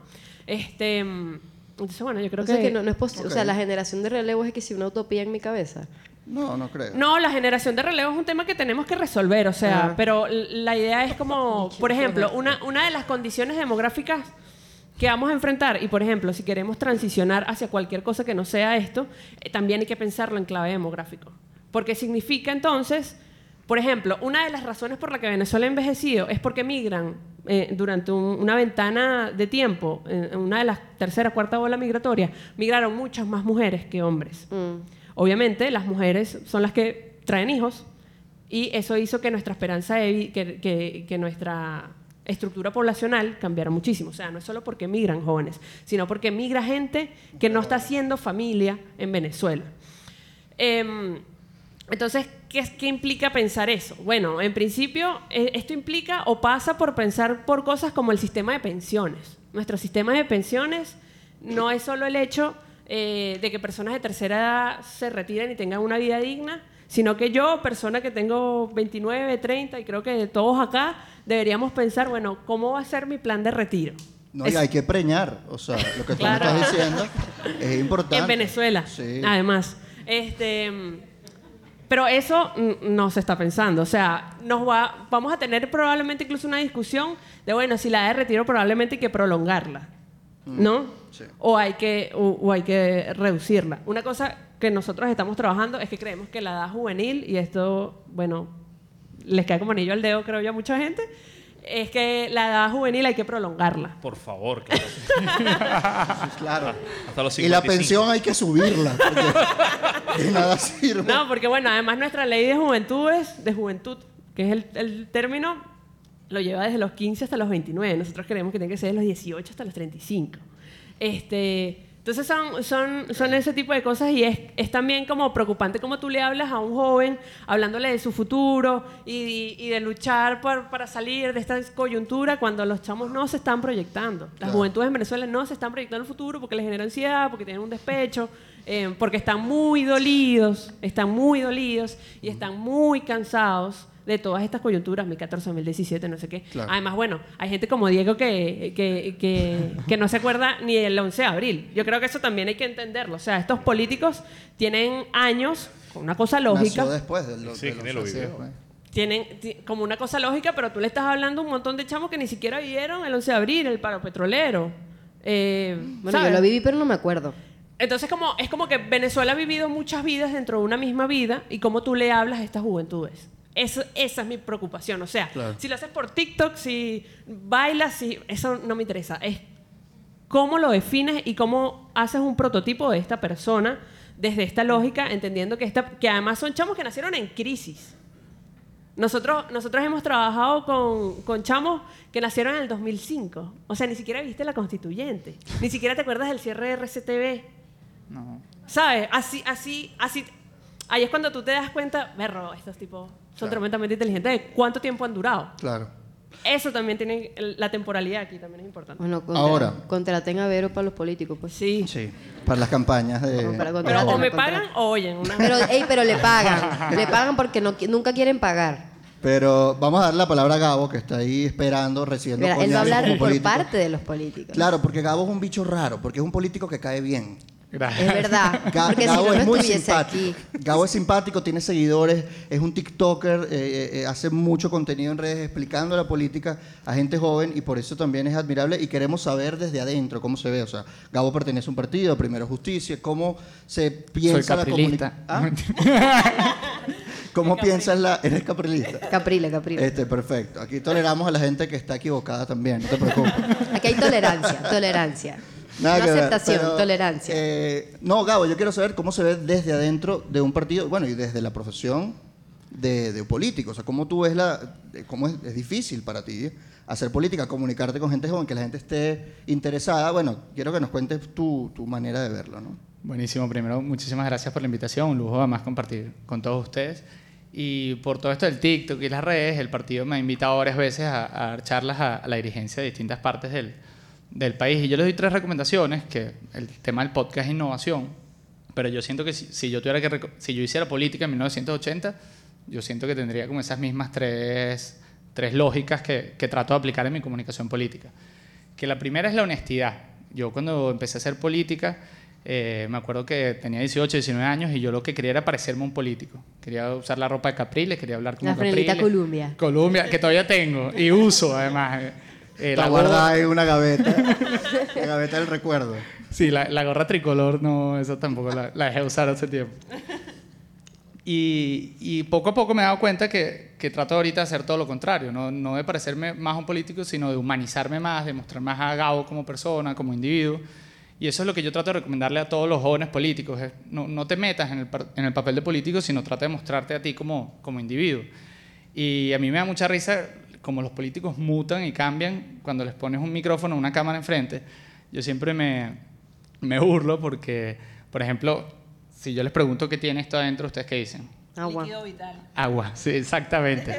Este, mm, entonces, bueno, yo creo o sea, que... que no, no es posible. O sea, la generación de relevo es que si una utopía en mi cabeza. No, no creo. No, la generación de relevo es un tema que tenemos que resolver, o sea, Ah. pero la idea es como, por ejemplo, una, una de las condiciones demográficas que vamos a enfrentar, y por ejemplo, si queremos transicionar hacia cualquier cosa que no sea esto, eh, también hay que pensarlo en clave demográfico. Porque significa entonces, por ejemplo, una de las razones por la que Venezuela ha envejecido es porque migran eh, durante un- una ventana de tiempo, en una de las tercera, cuarta ola migratoria, migraron muchas más mujeres que hombres. Mm. Obviamente, las mujeres son las que traen hijos y eso hizo que nuestra esperanza de que, que- nuestra estructura poblacional cambiara muchísimo. O sea, no es solo porque migran jóvenes, sino porque migra gente que no está haciendo familia en Venezuela. Em, entonces, ¿qué, ¿qué implica pensar eso? Bueno, en principio, eh, esto implica o pasa por pensar por cosas como el sistema de pensiones. Nuestro sistema de pensiones no es solo el hecho eh, de que personas de tercera edad se retiren y tengan una vida digna, sino que yo, persona que tengo 29, 30, y creo que todos acá, deberíamos pensar, bueno, ¿cómo va a ser mi plan de retiro? No, y hay que preñar. O sea, lo que tú Claro. me estás diciendo es importante. En Venezuela, Sí. además. Este, pero eso mm, no se está pensando. O sea, nos va, vamos a tener probablemente incluso una discusión de, bueno, si la edad de retiro probablemente hay que prolongarla, ¿no? Sí. O, hay que, o, o hay que reducirla. Una cosa que nosotros estamos trabajando es que creemos que la edad juvenil, y esto, bueno, les cae como anillo al dedo, creo yo, a mucha gente, es que la edad juvenil hay que prolongarla. Por favor, claro. Sí, claro. Hasta los Y la 55. pensión hay que subirla. Porque de nada sirve. No, porque bueno, además nuestra ley de juventudes, de juventud, que es el, el término, lo lleva desde los 15 hasta los 29. Nosotros creemos que tiene que ser de los 18 hasta los 35. Este, entonces son, son, son ese tipo de cosas y es, es también como preocupante como tú le hablas a un joven, hablándole de su futuro y, y de luchar por- para salir de esta coyuntura cuando los chamos no se están proyectando. Las Claro. juventudes en Venezuela no se están proyectando el futuro porque les genera ansiedad, porque tienen un despecho, eh, porque están muy dolidos, están muy dolidos y están muy cansados de todas estas coyunturas, 2014, 2017, no sé qué. Claro. Además, bueno, hay gente como Diego que, que, que, que no se acuerda ni el 11 de abril. Yo creo que eso también hay que entenderlo. O sea, estos políticos tienen años con una cosa lógica Nació después del Sí, de los que ni lo vivió. ¿eh? tienen ti- como una cosa lógica, pero tú le estás hablando a un montón de chamos que ni siquiera vivieron el 11 de abril, el paro petrolero. Eh, Bueno, ¿sabes? yo lo viví, pero no me acuerdo. Entonces como, es como que Venezuela ha vivido muchas vidas dentro de una misma vida y cómo tú le hablas a estas juventudes. Eso, esa es mi preocupación. O sea, Claro. si lo haces por TikTok, si bailas, si, eso no me interesa. Es cómo lo defines y cómo haces un prototipo de esta persona desde esta lógica, entendiendo que, esta, que además son chamos que nacieron en crisis. Nosotros, nosotros hemos trabajado con, con chamos que nacieron en el 2005. O sea, ni siquiera viste la constituyente. Ni siquiera te acuerdas del cierre de RCTV. No. ¿Sabes? Así, así, así. Ahí es cuando tú te das cuenta, berro, estos tipos son tremendamente inteligentes de cuánto tiempo han durado. Claro. Eso también tiene, la temporalidad aquí también es importante. Bueno, contra, Ahora. contraten a Vero para los políticos, pues. Sí. Sí. Para las campañas de. Para Pero o me pagan o oyen. Una... Pero, ey, pero le pagan. le pagan porque no, nunca quieren pagar. Pero vamos a darle la palabra a Gabo, que está ahí esperando, recibiendo Mira, él va a hablar por político. parte de los políticos. Claro, porque Gabo es un bicho raro, porque es un político que cae bien. Gracias. Es verdad. Ga- Porque si Gabo no es muy estuviese simpático. aquí. Gabo es simpático, tiene seguidores, es un TikToker, eh, eh, eh, hace mucho contenido en redes explicando la política a gente joven y por eso también es admirable y queremos saber desde adentro cómo se ve. O sea, Gabo pertenece a un partido, Primero Justicia, cómo se piensa Soy la caprilista. comunicación. ¿Cómo piensas la... Eres caprilista. Caprile, Caprile. Este, perfecto. Aquí toleramos a la gente que está equivocada también, no te preocupes. Aquí hay tolerancia, tolerancia. Nada no que ver, aceptación, pero, tolerancia. eh, no, Gabo, yo quiero saber cómo se ve desde adentro de un partido, bueno, y desde la profesión de, de político. O sea, cómo tú ves la. de cómo es, es difícil para ti hacer política, comunicarte con gente joven, que la gente esté interesada. Bueno, quiero que nos cuentes tu, tu manera de verlo, ¿no? Buenísimo. Primero, muchísimas gracias por la invitación. Un lujo además compartir con todos ustedes. Y por todo esto del TikTok y las redes, el partido me ha invitado varias veces a, a dar charlas a, a la dirigencia de distintas partes del, del país. Y yo les doy tres recomendaciones, que el tema del podcast es innovación, pero yo siento que si, si yo tuviera que si yo hiciera política en 1980, yo siento que tendría como esas mismas tres, tres lógicas que, que trato de aplicar en mi comunicación política. Que la primera es la honestidad. Yo cuando empecé a hacer política, eh, me acuerdo que tenía 18, 19 años y yo lo que quería era parecerme un político. Quería usar la ropa de Capriles, quería hablar como La Capriles. Columbia. Columbia, que todavía tengo y uso además. Eh, la guardada gorra- en una gaveta. la gaveta del recuerdo. Sí, la, la gorra tricolor, no, esa tampoco la, la dejé de usar hace tiempo. Y, y poco a poco me he dado cuenta que, que trato ahorita de hacer todo lo contrario, no, no de parecerme más a un político, sino de humanizarme más, de mostrar más a Gabo como persona, como individuo. Y eso es lo que yo trato de recomendarle a todos los jóvenes políticos. es no, no te metas en el, en el papel de político, sino trata de mostrarte a ti como, como individuo. Y a mí me da mucha risa como los políticos mutan y cambian cuando les pones un micrófono, una cámara enfrente. Yo siempre me, me burlo porque, por ejemplo, si yo les pregunto qué tiene esto adentro, ¿ustedes qué dicen? Agua. Líquido vital. Agua, sí, exactamente.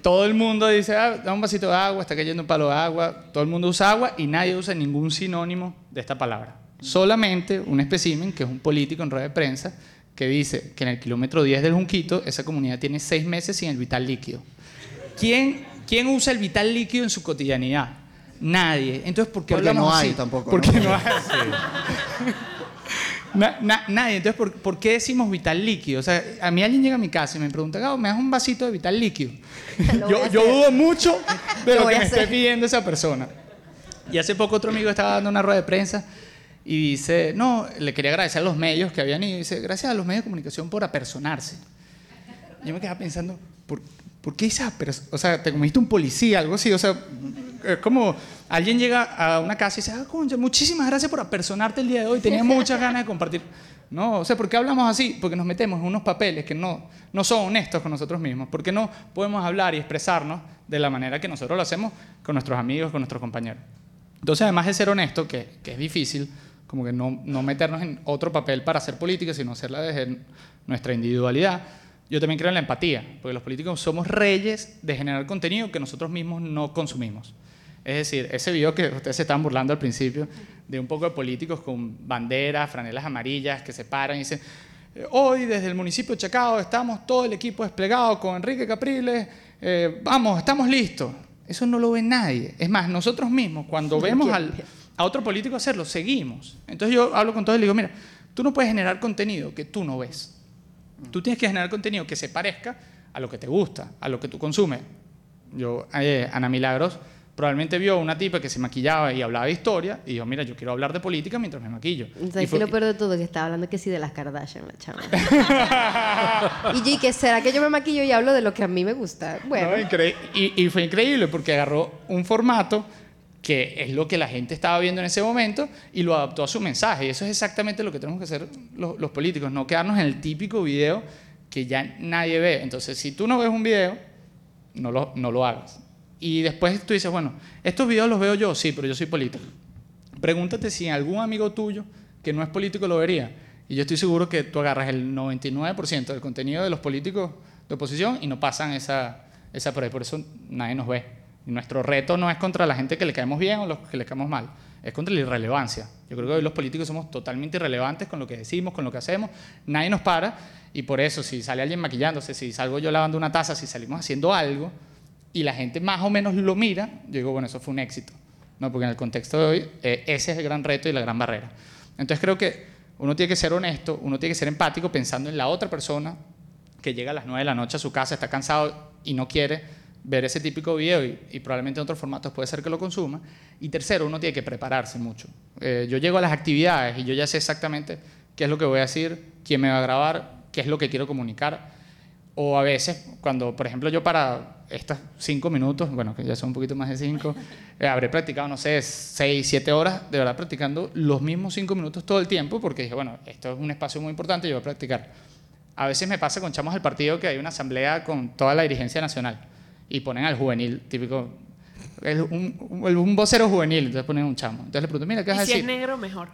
Todo el mundo dice, ah, da un vasito de agua, está cayendo un palo de agua. Todo el mundo usa agua y nadie usa ningún sinónimo de esta palabra. Solamente un espécimen, que es un político en rueda de prensa, que dice que en el kilómetro 10 del Junquito esa comunidad tiene seis meses sin el vital líquido. ¿Quién, quién usa el vital líquido en su cotidianidad? Nadie. Entonces, ¿por qué Porque hablamos no hay así? tampoco, Porque ¿no? no hay. Na- na- nadie. Entonces, ¿por, por qué decimos vital líquido? O sea, a mí alguien llega a mi casa y me pregunta, Gabo, ¿me das un vasito de vital líquido? Yo, dudo mucho de Lo que me esté pidiendo esa persona. Y hace poco otro amigo estaba dando una rueda de prensa y dice, no, le quería agradecer a los medios que habían ido. Y dice, gracias a los medios de comunicación por apersonarse. Yo me quedaba pensando, ¿por, por qué esa persona? O sea, te comiste un policía, algo así. O sea, es como alguien llega a una casa y dice, ah, concha, muchísimas gracias por apersonarte el día de hoy. Tenía muchas ganas de compartir. No, o sea, ¿por qué hablamos así? Porque nos metemos en unos papeles que no, no son honestos con nosotros mismos. Porque no podemos hablar y expresarnos de la manera que nosotros lo hacemos con nuestros amigos, con nuestros compañeros. Entonces, además de ser honesto, que, que es difícil, como que no, no meternos en otro papel para hacer política, sino hacerla desde nuestra individualidad, yo también creo en la empatía, porque los políticos somos reyes de generar contenido que nosotros mismos no consumimos. Es decir, ese video que ustedes se estaban burlando al principio, de un poco de políticos con banderas, franelas amarillas, que se paran y dicen, "Eh, hoy desde el municipio de Chacao estamos todo el equipo desplegado con Enrique Capriles, eh, vamos, estamos listos. Eso no lo ve nadie. Es más, nosotros mismos, cuando vemos al, a otro político hacerlo, seguimos. Entonces yo hablo con todos y le digo, mira, tú no puedes generar contenido que tú no ves. Tú tienes que generar contenido que se parezca a lo que te gusta, a lo que tú consumes. Yo, eh, Ana Milagros, probablemente vio una tipa que se maquillaba y hablaba de historia y dijo, mira, yo quiero hablar de política mientras me maquillo. Y ¿Sabes fue- qué lo peor de todo? Que estaba hablando que sí de las Kardashian, la chama. y yo, ¿y qué será que yo me maquillo y hablo de lo que a mí me gusta? Bueno, No, y, y fue increíble porque agarró un formato que es lo que la gente estaba viendo en ese momento y lo adaptó a su mensaje. Y eso es exactamente lo que tenemos que hacer los, políticos, no quedarnos en el típico video que ya nadie ve. Entonces, si tú no ves un video, no lo, no lo hagas. Y después tú dices, bueno, estos videos los veo yo, sí, pero yo soy político. Pregúntate si algún amigo tuyo que no es político lo vería. Y yo estoy seguro que tú agarras el 99% del contenido de los políticos de oposición y no pasan esa, esa prueba. Por eso nadie nos ve. Nuestro reto no es contra la gente que le caemos bien o los que le caemos mal, es contra la irrelevancia. Yo creo que hoy los políticos somos totalmente irrelevantes con lo que decimos, con lo que hacemos. Nadie nos para y por eso si sale alguien maquillándose, si salgo yo lavando una taza, si salimos haciendo algo y la gente más o menos lo mira, yo digo, bueno, eso fue un éxito. No, porque en el contexto de hoy eh, ese es el gran reto y la gran barrera. Entonces creo que uno tiene que ser honesto, uno tiene que ser empático pensando en la otra persona que llega a las 9 de la noche a su casa, está cansado y no quiere ver ese típico video y, probablemente en otros formatos puede ser que lo consuma. Y tercero, uno tiene que prepararse mucho. Eh, yo llego a las actividades y yo ya sé exactamente qué es lo que voy a decir, quién me va a grabar, qué es lo que quiero comunicar. O a veces, cuando, por ejemplo, yo para estos cinco minutos, bueno, que ya son un poquito más de cinco, eh, habré practicado, no sé, seis, siete horas, de verdad practicando los mismos cinco minutos todo el tiempo, porque dije, bueno, esto es un espacio muy importante, yo voy a practicar. A veces me pasa con chamos del partido que hay una asamblea con toda la dirigencia nacional y ponen al juvenil, típico, el- un, un- un vocero juvenil, entonces ponen un chamo. Entonces le pregunto, mira, ¿qué vas a si es negro, mejor.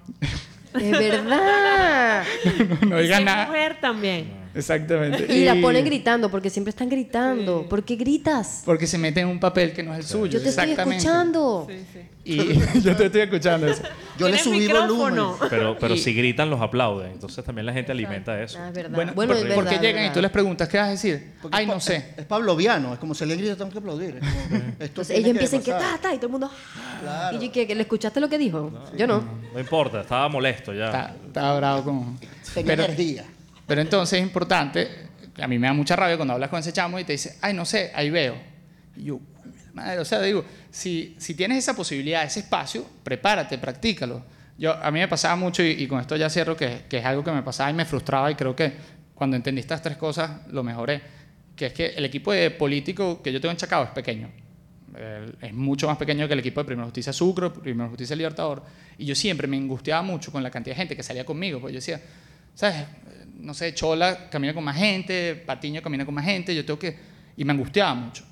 Es verdad. no Y si digas es nada. mujer, también. Exactamente. Y la ponen gritando, porque siempre están gritando. ¿Por qué gritas? Porque se mete en un papel que no es el suyo. Yo te estoy exactamente. escuchando. Sí, sí. Y yo te estoy escuchando eso. Yo le ¿Tienes subí micrófono? volumen. Pero, pero Y- si gritan, los aplauden. Entonces también la gente alimenta eso. Ah, es verdad. Bueno, Bueno, ¿por, es por qué verdad, llegan y verdad. tú les preguntas qué vas a decir? Porque Ay, no sé. Es pavloviano, es como si alguien grita, tengo que aplaudir. es como, esto Entonces ellos empiezan que pasar. ta, ta, y todo el mundo. Claro. Y yo, ¿qué, que ¿Le escuchaste lo que dijo? Yo no. No importa, estaba molesto ya. Está bravo con... Tenía Pero, energía. Pero entonces es importante, a mí me da mucha rabia cuando hablas con ese chamo y te dice, ay, no sé, ahí veo. Y yo, madre, o sea, digo, si, si tienes esa posibilidad, ese espacio, prepárate, practícalo. Yo, a mí me pasaba mucho, y, y con esto ya cierro, que, que es algo que me pasaba y me frustraba, y creo que cuando entendí estas tres cosas lo mejoré, que es que el equipo de político que yo tengo en Chacao es pequeño. Es mucho más pequeño que el equipo de Primera Justicia Sucre, Primera Justicia Libertador. Y yo siempre me angustiaba mucho con la cantidad de gente que salía conmigo, porque yo decía, ¿sabes? No sé, Chola camina con más gente, Patiño camina con más gente, yo tengo que... Y me angustiaba mucho.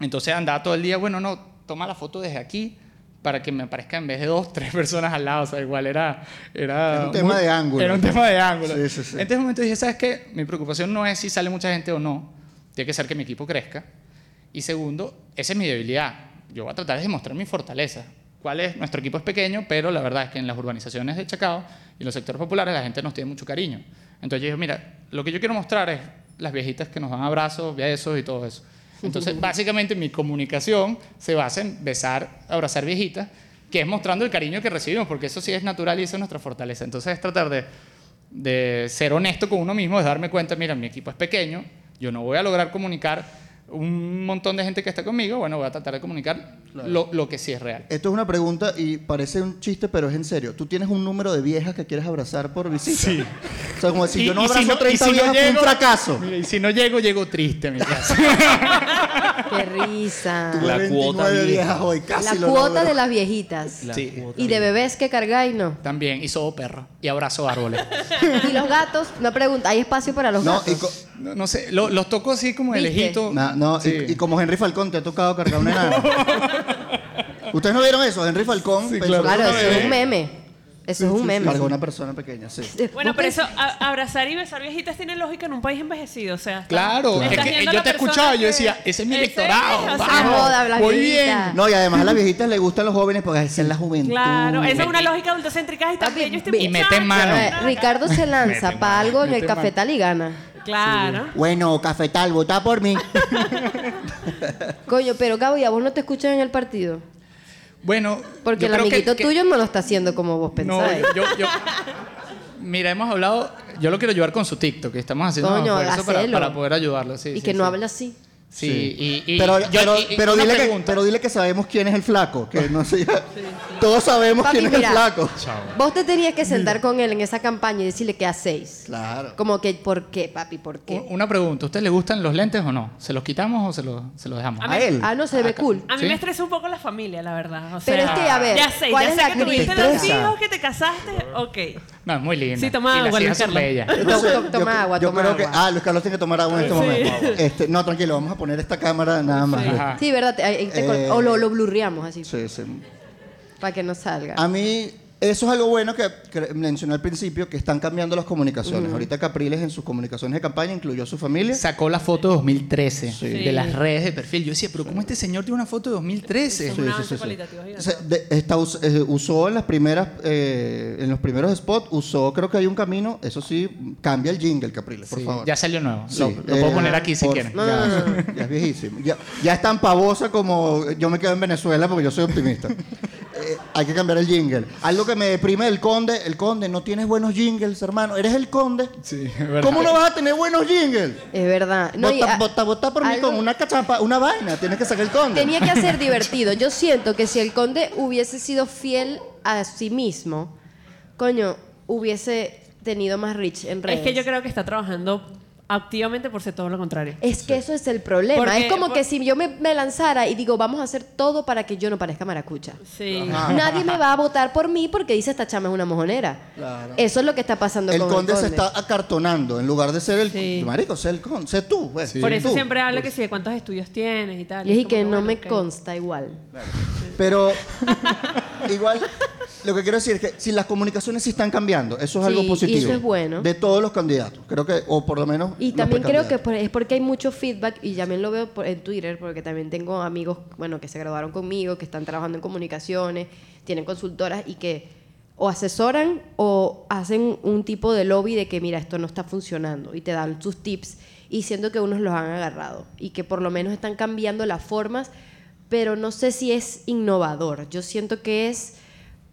Entonces andaba todo el día, bueno, no, toma la foto desde aquí para que me aparezca en vez de dos, tres personas al lado, o sea, igual era... Era, Era un tema de ángulo. Era un tema de ángulo. Sí, sí, sí. En ese momento dije, ¿sabes qué? Mi preocupación no es si sale mucha gente o no, tiene que ser que mi equipo crezca. Y segundo, esa es mi debilidad. Yo voy a tratar de demostrar mi fortaleza. ¿Cuál es? Nuestro equipo es pequeño, pero la verdad es que en las urbanizaciones de Chacao y en los sectores populares la gente nos tiene mucho cariño. Entonces yo dije, mira, lo que yo quiero mostrar es las viejitas que nos dan abrazos, besos y todo eso. Entonces, básicamente mi comunicación se basa en besar, abrazar viejitas, que es mostrando el cariño que recibimos, porque eso sí es natural y eso es nuestra fortaleza. Entonces es tratar de, de ser honesto con uno mismo, es darme cuenta, mira, mi equipo es pequeño, yo no voy a lograr comunicar un montón de gente que está conmigo, bueno, voy a tratar de comunicar lo, lo que sí es real. Esto es una pregunta y parece un chiste, pero es en serio. ¿Tú tienes un número de viejas que quieres abrazar por visita? Sí. O sea, como si Y- yo no y si abrazo no- y 30 si no viejas, fue un llego- fracaso. Mira, y si no llego, llego triste a mi casa. Qué risa. Tuve La 29 cuota vieja. viejas hoy, casi La lo cuota logro. de las viejitas. Sí. Y de bebés que cargáis, no. También, y sobo perro, y abrazo árboles. Y los gatos, una pregunta, ¿hay espacio para los No, y, gatos? No, no sé, lo- los toco así como de ¿Viste? lejito. na- no, y- Sí. y, como Henry Falcón te ha tocado cargar una enana. ¿Ustedes no vieron eso? Henry Falcón Sí, pensó Claro, eso es un meme. Eso es un meme. Cargó una persona pequeña, sí. Bueno, pero eso, a- abrazar y besar viejitas tiene lógica en un país envejecido. O sea, está- Claro, estás es que viendo yo la te persona escuchaba y yo que- decía, ese es mi electorado. es, o sea, vamos, moda, la voy viejita. bien. No, y además a las viejitas les gustan los jóvenes porque es la juventud. Claro, esa es una lógica adultocéntrica y también yo estoy y mete mano. Eh, Ricardo se lanza Mete para algo en el mete mano. cafetal y gana. Claro. Bueno, cafetal, vota por mí. Coño, pero Gabo, ¿y a vos no te escuchan en el partido? Bueno, Porque yo el que- amiguito que- tuyo no lo está haciendo como vos No, pensáis. yo, yo- Mira, hemos hablado. Yo lo quiero ayudar con su TikTok, que estamos haciendo Coño, un esfuerzo para, poder ayudarlo. Sí, y sí, que no sí. habla así. Sí, y, y- pero, yo- pero, y- y pero dile que, pero dile que sabemos quién es el flaco. Que no sé, Todos sabemos Papi, quién es mira. el flaco. Vos te tenías que sentar con él en esa campaña y decirle qué hacéis. Claro. Como que, ¿por qué, papi? ¿Por U- qué? Una pregunta, ¿a usted le gustan los lentes o no? ¿Se los quitamos o se los, se los dejamos? A A él. Ah, no, se ve cool. A mí ¿Sí? me estresa un poco la familia, la verdad. O sea, Pero es que, a ver, ya sé, ¿cuál ya es sé la que tuviste los hijos, que te casaste, ok. No, es muy linda. Sí, toma agua, Luis Carlos. Entonces, To- toma yo, agua, yo toma creo que. agua. Ah, Luis Carlos tiene que tomar agua en este Sí. momento. Este, no, tranquilo, vamos a poner esta cámara nada más. Sí. Sí, ¿verdad? Te- te Eh, o lo, lo blurreamos así, Sí, sí. para que no salga. A mí, eso es algo bueno que, que mencioné al principio, que están cambiando las comunicaciones. Ahorita Capriles en sus comunicaciones de campaña incluyó a su familia. Sacó la foto de 2013 Sí. de las redes de perfil. Yo decía, pero ¿cómo este señor tiene una foto de 2013? Es un avance cualitativo gigante. Se- de- esta eh, usó en las primeras, eh, en los primeros spots, usó, creo que hay un camino, eso sí, cambia el jingle, Capriles, por Sí, favor. Ya salió nuevo. Sí, lo lo puedo eh, poner aquí si por- quieren. No, Ya, no, no, ya es viejísimo. Ya, ya es tan pavosa como yo me quedo en Venezuela porque yo soy optimista. Eh, hay que cambiar el jingle. Algo que me deprime del conde, el conde, no tienes buenos jingles, hermano. Eres el conde. Sí, es verdad. ¿Cómo no vas a tener buenos jingles? Es verdad. No, y vota, a- vota, vota por mí algo- con una cachapa, una vaina. Tienes que sacar el conde. Tenía que ser divertido. Yo siento que si el conde hubiese sido fiel a sí mismo, coño, hubiese tenido más reach en redes. Es que yo creo que está trabajando activamente por ser todo lo contrario. Es que eso es el problema. Porque- es como por- que si yo me, me lanzara y digo, vamos a hacer todo para que yo no parezca maracucha. Sí. Nadie me va a votar por mí porque dice esta chama es una mojonera. Claro. Eso es lo que está pasando El con conde el se conde. está acartonando en lugar de ser el Sí. marico, sé el conde, sé tú, pues, Por eso tú. siempre habla que sí, de cuántos estudios tienes y tal. Y es y que no bueno, me consta igual. Pero igual lo que quiero decir es que si las comunicaciones sí están cambiando, eso es Sí, algo y positivo. eso es bueno. De todos los candidatos, creo que o por lo menos Y también creo que por- es porque hay mucho feedback y también lo veo por- en Twitter porque también tengo amigos, bueno, que se graduaron conmigo, que están trabajando en comunicaciones, tienen consultoras y que o asesoran o hacen un tipo de lobby de que mira, esto no está funcionando y te dan sus tips y siento que unos los han agarrado y que por lo menos están cambiando las formas, pero no sé si es innovador. Yo siento que es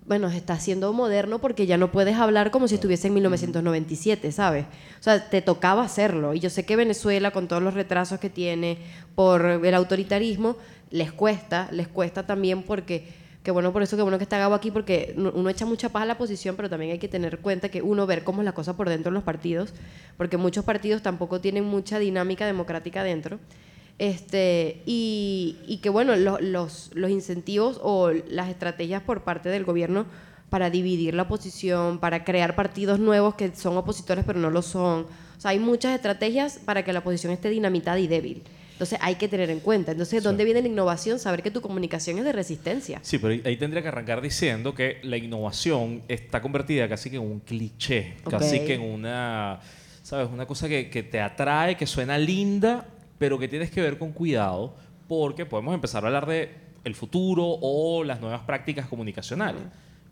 bueno, está siendo moderno porque ya no puedes hablar como si estuviese en 1997, ¿sabes? O sea, te tocaba hacerlo. Y yo sé que Venezuela, con todos los retrasos que tiene por el autoritarismo, les cuesta, les cuesta también porque, que bueno, por eso que bueno que está Gabo aquí, porque no- uno echa mucha paz a la posición, pero también hay que tener cuenta que uno ver cómo es la cosa por dentro en los partidos, porque muchos partidos tampoco tienen mucha dinámica democrática dentro. Este, y, y que bueno, lo- los, los incentivos o las estrategias por parte del gobierno para dividir la oposición, para crear partidos nuevos que son opositores pero no lo son. O sea, hay muchas estrategias para que la oposición esté dinamitada y débil. Entonces hay que tener en cuenta. Entonces, ¿dónde viene la innovación? Saber que tu comunicación es de resistencia. Sí, pero ahí- tendría que arrancar diciendo que la innovación está convertida casi que en un cliché, casi que en una, ¿sabes? Una cosa que, que te atrae, que suena linda, pero que tienes que ver con cuidado, porque podemos empezar a hablar de el futuro o las nuevas prácticas comunicacionales.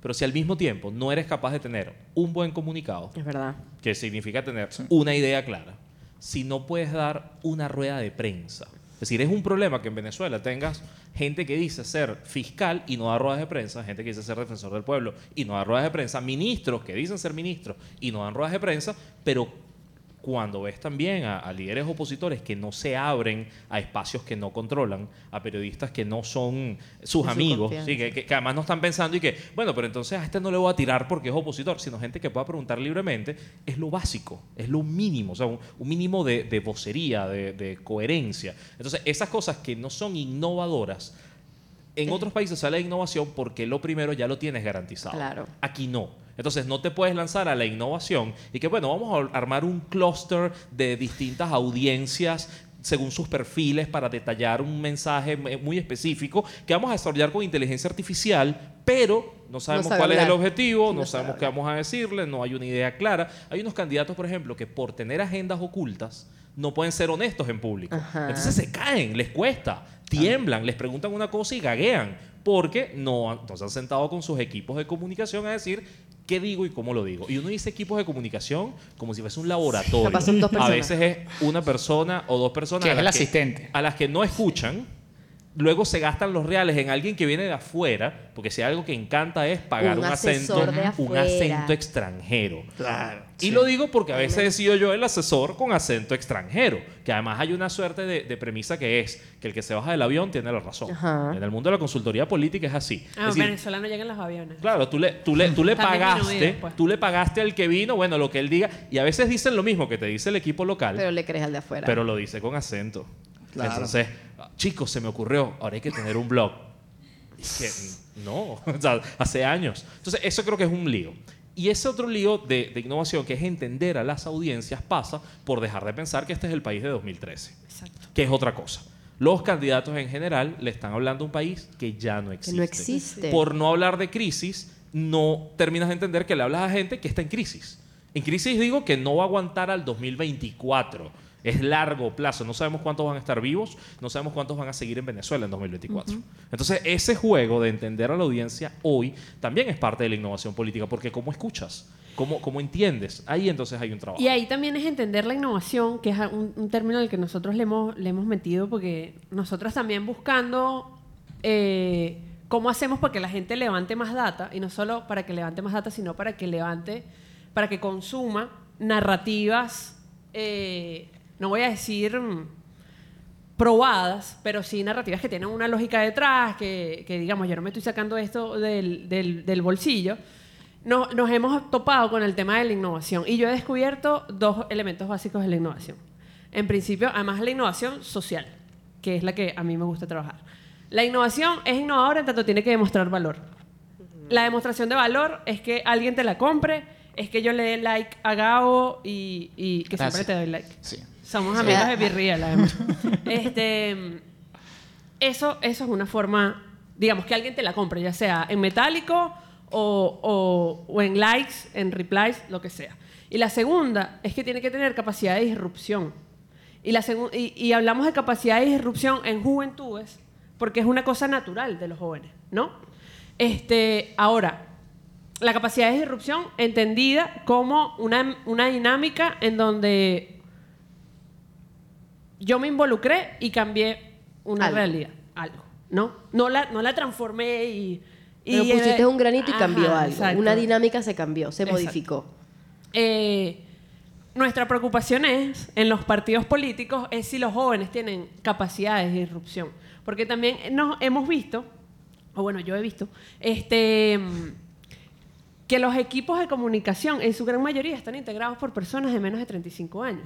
Pero si al mismo tiempo no eres capaz de tener un buen comunicado, Es verdad. que significa tener una idea clara, si no puedes dar una rueda de prensa. Es decir, es un problema que en Venezuela tengas gente que dice ser fiscal y no da ruedas de prensa, gente que dice ser defensor del pueblo y no da ruedas de prensa, ministros que dicen ser ministros y no dan ruedas de prensa, pero cuando ves también a, a líderes opositores que no se abren a espacios que no controlan, a periodistas que no son sus De amigos, sí, que, que- que además no están pensando y que, bueno, pero entonces a este no le voy a tirar porque es opositor, sino gente que pueda preguntar libremente, es lo básico, es lo mínimo, o sea, un, un mínimo de, de vocería, de, de coherencia. Entonces, esas cosas que no son innovadoras, en otros países sale la innovación porque lo primero ya lo tienes garantizado. Claro. Aquí no. Entonces no te puedes lanzar a la innovación y que bueno, vamos a armar un clúster de distintas audiencias según sus perfiles para detallar un mensaje muy específico que vamos a desarrollar con inteligencia artificial, pero no sabemos sabe cuál es el objetivo, no, no sabe sabemos qué vamos a decirle, no hay una idea clara. Hay unos candidatos, por ejemplo, que por tener agendas ocultas no pueden ser honestos en público. Ajá. Entonces se caen, les cuesta, tiemblan, les preguntan una cosa y gaguean, porque no, no se han sentado con sus equipos de comunicación a decir qué digo y cómo lo digo. Y uno dice equipos de comunicación como si fuese un laboratorio. Capaz son dos a veces es una persona o dos personas Que a es el las asistente. a las que no escuchan. Luego se gastan los reales en alguien que viene de afuera, porque si algo que encanta es pagar Un un, acento, de un acento extranjero. Claro. Y lo digo porque a veces he sido yo el asesor con acento extranjero, que además hay una suerte de, de premisa que es que el que se baja del avión tiene la razón. Ajá. En el mundo de la consultoría política es así. Ah, es decir, Venezuela no llegan los aviones. Claro, tú le, tú le, tú le Están pagaste, pues. tú le pagaste al que vino, bueno, lo que él diga, y a veces dicen lo mismo que te dice el equipo local, Pero le crees al de afuera. pero lo dice con acento. Claro. Entonces, chicos, se me ocurrió, ahora hay que tener un blog. Que, no, o sea, hace años. Entonces, eso creo que es un lío. Y ese otro lío de, de innovación, que es entender a las audiencias, pasa por dejar de pensar que este es el país de 2013, Exacto. que es otra cosa. Los candidatos en general le están hablando a un país que ya no existe. no existe. Por no hablar de crisis, no terminas de entender que le hablas a gente que está en crisis. En crisis digo que no va a aguantar al 2024. Es largo plazo. No sabemos cuántos van a estar vivos, no sabemos cuántos van a seguir en Venezuela en 2024. Entonces, ese juego de entender a la audiencia hoy también es parte de la innovación política, porque ¿cómo escuchas? ¿Cómo, cómo entiendes? Ahí entonces hay un trabajo. Y ahí también es entender la innovación, que es un, un término al que nosotros le hemos, le hemos metido, porque nosotros también buscando eh, cómo hacemos para que la gente levante más data, y no solo para que levante más data, sino para que levante, para que consuma narrativas, eh, no voy a decir mm, probadas, pero sí narrativas que tienen una lógica detrás, que, que, digamos, yo no me estoy sacando esto del, del- del bolsillo. No- nos hemos topado con el tema de la innovación y yo he descubierto dos elementos básicos de la innovación. En principio, además la innovación social, que es la que a mí me gusta trabajar. La innovación es innovadora en tanto tiene que demostrar valor. La demostración de valor es que alguien te la compre, es que yo le dé like a Gabo y, y que siempre Gracias. te doy like. Sí. Somos amigos de Birriel, además. este, eso, eso es una forma, digamos, que alguien te la compre, ya sea en metálico o, o- o en likes, en replies, lo que sea. Y la segunda es que tiene que tener capacidad de disrupción. Y, la y, y hablamos de capacidad de disrupción en juventudes porque es una cosa natural de los jóvenes, ¿no? Este, ahora, la capacidad de disrupción entendida como una, una dinámica en donde yo me involucré y cambié una Algo. realidad, algo, ¿no? No la, no la transformé y... y Pero pusiste eh, un granito y ajá, cambió algo. exacto. Una dinámica se cambió, se Exacto. modificó. Eh, nuestra preocupación es, en los partidos políticos, es si los jóvenes tienen capacidades de disrupción. Porque también nos hemos visto, o bueno, yo he visto, este, que los equipos de comunicación, en su gran mayoría, están integrados por personas de menos de 35 años.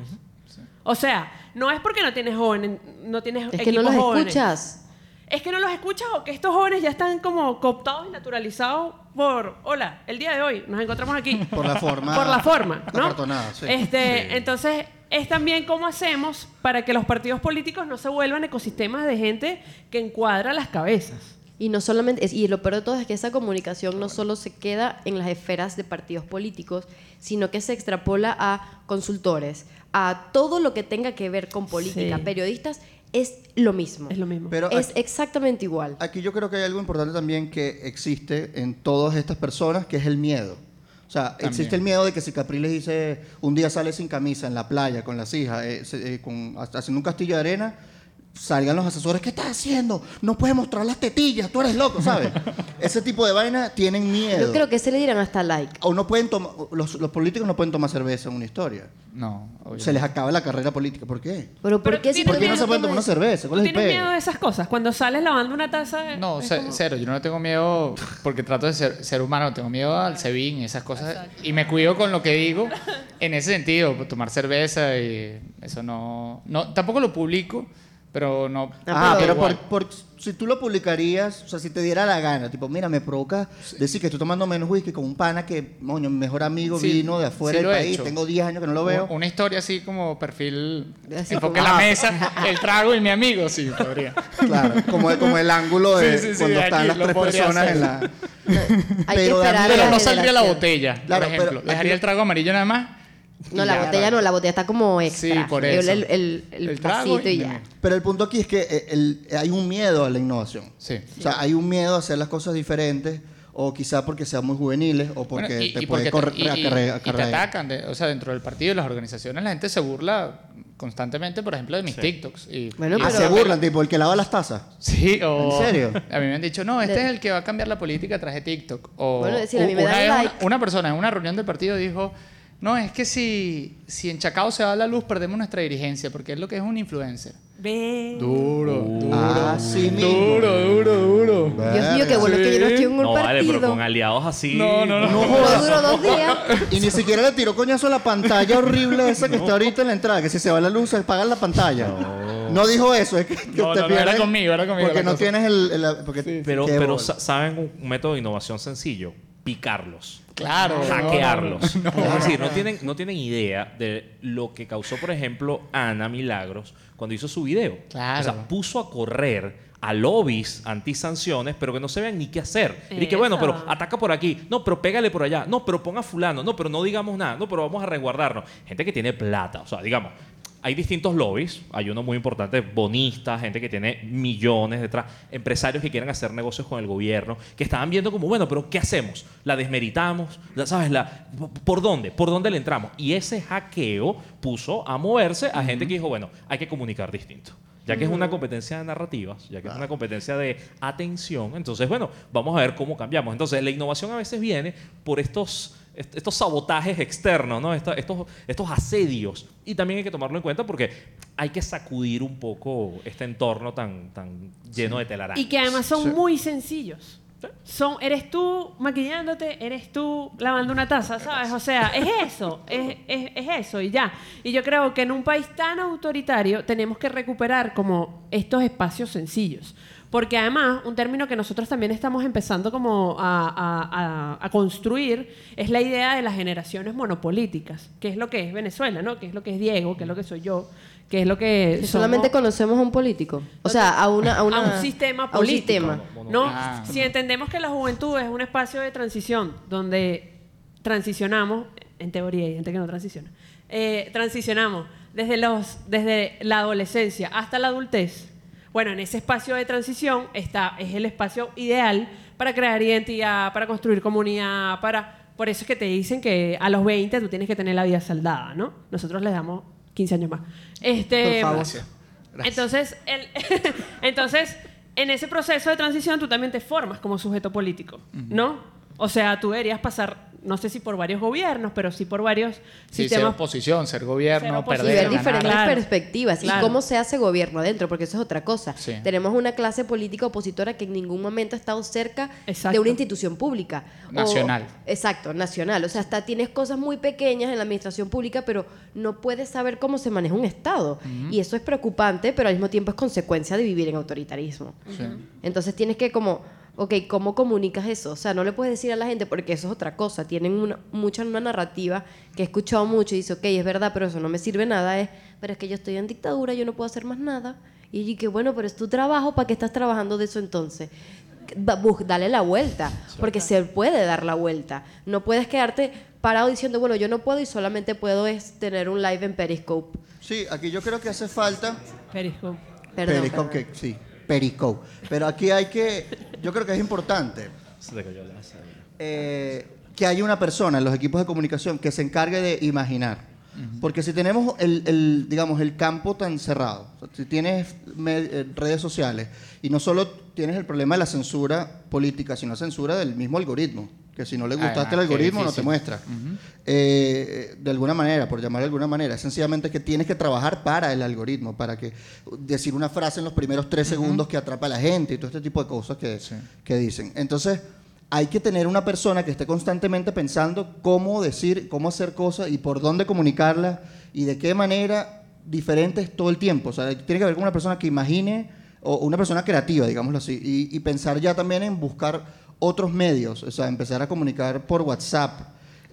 O sea, no es porque no tienes jóvenes, no tienes Es que no equipos los jóvenes. escuchas. Es que no los escuchas o que estos jóvenes ya están como cooptados y naturalizados por, hola, el día de hoy nos encontramos aquí. Por la forma. Por la forma, ¿no? sí. Este, Sí. Entonces, es también cómo hacemos para que los partidos políticos no se vuelvan ecosistemas de gente que encuadra las cabezas. Y no solamente, es- y lo peor de todo es que esa comunicación no solo se queda en las esferas de partidos políticos, sino que se extrapola a consultores, a todo lo que tenga que ver con política, Sí. periodistas, es lo mismo. Es lo mismo. Pero es aquí, exactamente igual. aquí yo creo que hay algo importante también que existe en todas estas personas, que es el miedo. O sea, También. existe el miedo de que si Capriles dice un día sale sin camisa en la playa con las hijas, eh, se- eh, con- haciendo un castillo de arena, salgan los asesores, ¿qué estás haciendo? No puedes mostrar las tetillas, tú eres loco, ¿sabes? Ese tipo de vaina tienen miedo. Yo creo que se le dirán hasta like. O no pueden tomar, los, los políticos no pueden tomar cerveza en una historia. No, obvio. Se les acaba la carrera política. ¿Por qué? Pero ¿por Pero qué si ¿Por qué no se pueden tomar toma una cerveza? ¿Cuál es el ¿Tienes miedo de esas cosas? Cuando sales lavando una taza... No, es ce- como- cero. Yo no tengo miedo porque trato de ser, ser humano. Tengo miedo al sebín y esas cosas. Y me cuido con lo que digo en ese sentido. Tomar cerveza y eso no... no tampoco lo publico, pero no... Ah, pero por, por- si tú lo publicarías, o sea, si te diera la gana, tipo, mira, me provoca decir que estoy tomando menos whisky con un pana que, moño, mi mejor amigo Sí, vino de afuera sí del he país, hecho. tengo 10 años que no lo veo. Una historia así como perfil... Así enfoque en la mesa, el trago y mi amigo. Sí, podría. Claro, como, como el ángulo de Sí, sí, sí, cuando están las tres personas hacer. en la... Hay Pero que esperar Pero no saldría la botella, Claro, por ejemplo. pero Dejaría el trago amarillo nada más. No, la botella no, la botella está como extra. Sí, por El- eso. El, el, el El trago y y ya. Pero el punto aquí es que eh, el- hay un miedo a la innovación. Sí. O sea, hay un miedo a hacer las cosas diferentes, o quizá porque sean muy juveniles, o porque Bueno, y, te y puede porque correr, te, y- y- te acarrear. atacan, de- o sea, dentro del partido y las organizaciones, la gente se burla constantemente, por ejemplo, de mis TikToks. Y, Bueno, y Ah, pero- se burlan, tipo, el que lava las tazas. Sí, o... ¿En serio? A mí me han dicho, no, este De- es el que va a cambiar la política tras de TikTok. O Bueno, decir, a mí me una, vez like. una, una persona en una reunión del partido dijo, no, es que si, si en Chacao se va la luz, perdemos nuestra dirigencia, porque es lo que es un influencer. Ve. Duro, duro. Ah, sí mismo. Duro, duro, duro. Dios mío, qué bueno que yo no estoy en un No, vale, partido. pero con aliados así. No, no, no. No No jodas. duró dos días. Y ni siquiera le tiró coñazo a la pantalla horrible esa que está ahorita en la entrada, que si se va la luz se apaga la pantalla. No, dijo eso, es que, que No, te no, no, era conmigo, era conmigo Porque la no cosa. tienes el... el- porque, Pero, qué pero bola. sa- ¿saben un método de innovación sencillo? Picarlos. Claro. no, hackearlos. no, no. Es decir, no tienen, no tienen idea de lo que causó, por ejemplo, Ana Milagros cuando hizo su video. Claro. O sea, puso a correr a lobbies antisanciones, pero que no sabían ni qué hacer. Y que bueno, pero ataca por aquí, no, pero pégale por allá, no, pero ponga fulano, no, pero no digamos nada, no, pero vamos a resguardarnos. Gente que tiene plata, o sea, digamos, hay distintos lobbies, hay uno muy importante, bonistas, gente que tiene millones detrás, empresarios que quieren hacer negocios con el gobierno, que estaban viendo como, bueno, pero ¿qué hacemos? ¿La desmeritamos? ¿La, ¿Sabes? La, ¿Por dónde? ¿Por dónde le entramos? Y ese hackeo puso a moverse a gente que dijo, bueno, hay que comunicar distinto. Ya que es una competencia de narrativas, ya que es una competencia de atención, entonces, bueno, vamos a ver cómo cambiamos. Entonces, la innovación a veces viene por estos, est- estos sabotajes externos, ¿no? Esta- estos, estos asedios. Y también hay que tomarlo en cuenta porque hay que sacudir un poco este entorno tan, tan lleno de telarañas. Y que además son Sí. muy sencillos. Son, eres tú maquillándote, eres tú lavando una taza, ¿sabes? O sea, es eso, es, es- es eso y ya. Y yo creo que en un país tan autoritario tenemos que recuperar como estos espacios sencillos. Porque además, un término que nosotros también estamos empezando como a, a- a- a construir es la idea de las generaciones monopolíticas, que es lo que es Venezuela, ¿no? Que es lo que es Diego, que es lo que soy yo, que es lo que... Si somos- solamente conocemos a un político. O sea, a, una, a, una- a un sistema a un político. sistema. ¿no? Ah. Si entendemos que la juventud es un espacio de transición donde transicionamos, en teoría hay gente que no transiciona, eh, transicionamos desde, los, desde la adolescencia hasta la adultez, bueno, en ese espacio de transición está, es el espacio ideal para crear identidad, para construir comunidad, para... Por eso es que te dicen que a los 20 tú tienes que tener la vida saldada, ¿no? Nosotros les damos 15 años más. Este, Por favor. Entonces, el- entonces, en ese proceso de transición tú también te formas como sujeto político, ¿no? O sea, tú deberías pasar, no sé si por varios gobiernos, pero sí por varios Sí, ser sistemas. oposición, ser Ser gobierno, oposición. y perder, ver ganar. diferentes Claro. perspectivas Claro. y cómo se hace gobierno adentro, porque eso es otra cosa. Sí. Tenemos una clase política opositora que en ningún momento ha estado cerca de una institución pública. O- Nacional. exacto, nacional. O sea, hasta tienes cosas muy pequeñas en la administración pública, pero no puedes saber cómo se maneja un Estado. Y eso es preocupante, pero al mismo tiempo es consecuencia de vivir en autoritarismo. Entonces tienes que como, ok, ¿cómo comunicas eso? O sea, no le puedes decir a la gente porque eso es otra cosa. Tienen una, mucha una narrativa que he escuchado mucho y dice, ok, es verdad, pero eso no me sirve nada. Es, pero es que yo estoy en dictadura, yo no puedo hacer más nada. Y que bueno, pero es tu trabajo, ¿para qué estás trabajando de eso entonces? Dale la vuelta, porque se puede dar la vuelta. No puedes quedarte parado diciendo, bueno, yo no puedo y solamente puedo es tener un live en Periscope. Sí, aquí yo creo que hace falta Periscope. Perdón. Periscope, que- sí, Periscope. Pero aquí hay que, yo creo que es importante eh, que haya una persona en los equipos de comunicación que se encargue de imaginar. Porque si tenemos el, el, digamos, el campo tan cerrado, o sea, si tienes eh, redes sociales y no solo tienes el problema de la censura política, sino censura del mismo algoritmo, que si no le gustaste Además, el algoritmo no te muestra. Eh, de alguna manera, por llamarlo de alguna manera, es sencillamente que tienes que trabajar para el algoritmo, para que decir una frase en los primeros tres segundos que atrapa a la gente y todo este tipo de cosas que, Sí. que dicen. Entonces, hay que tener una persona que esté constantemente pensando cómo decir, cómo hacer cosas y por dónde comunicarlas y de qué manera diferentes todo el tiempo. O sea, tiene que haber una persona que imagine o una persona creativa, digámoslo así, y, y pensar ya también en buscar otros medios, o sea, empezar a comunicar por WhatsApp.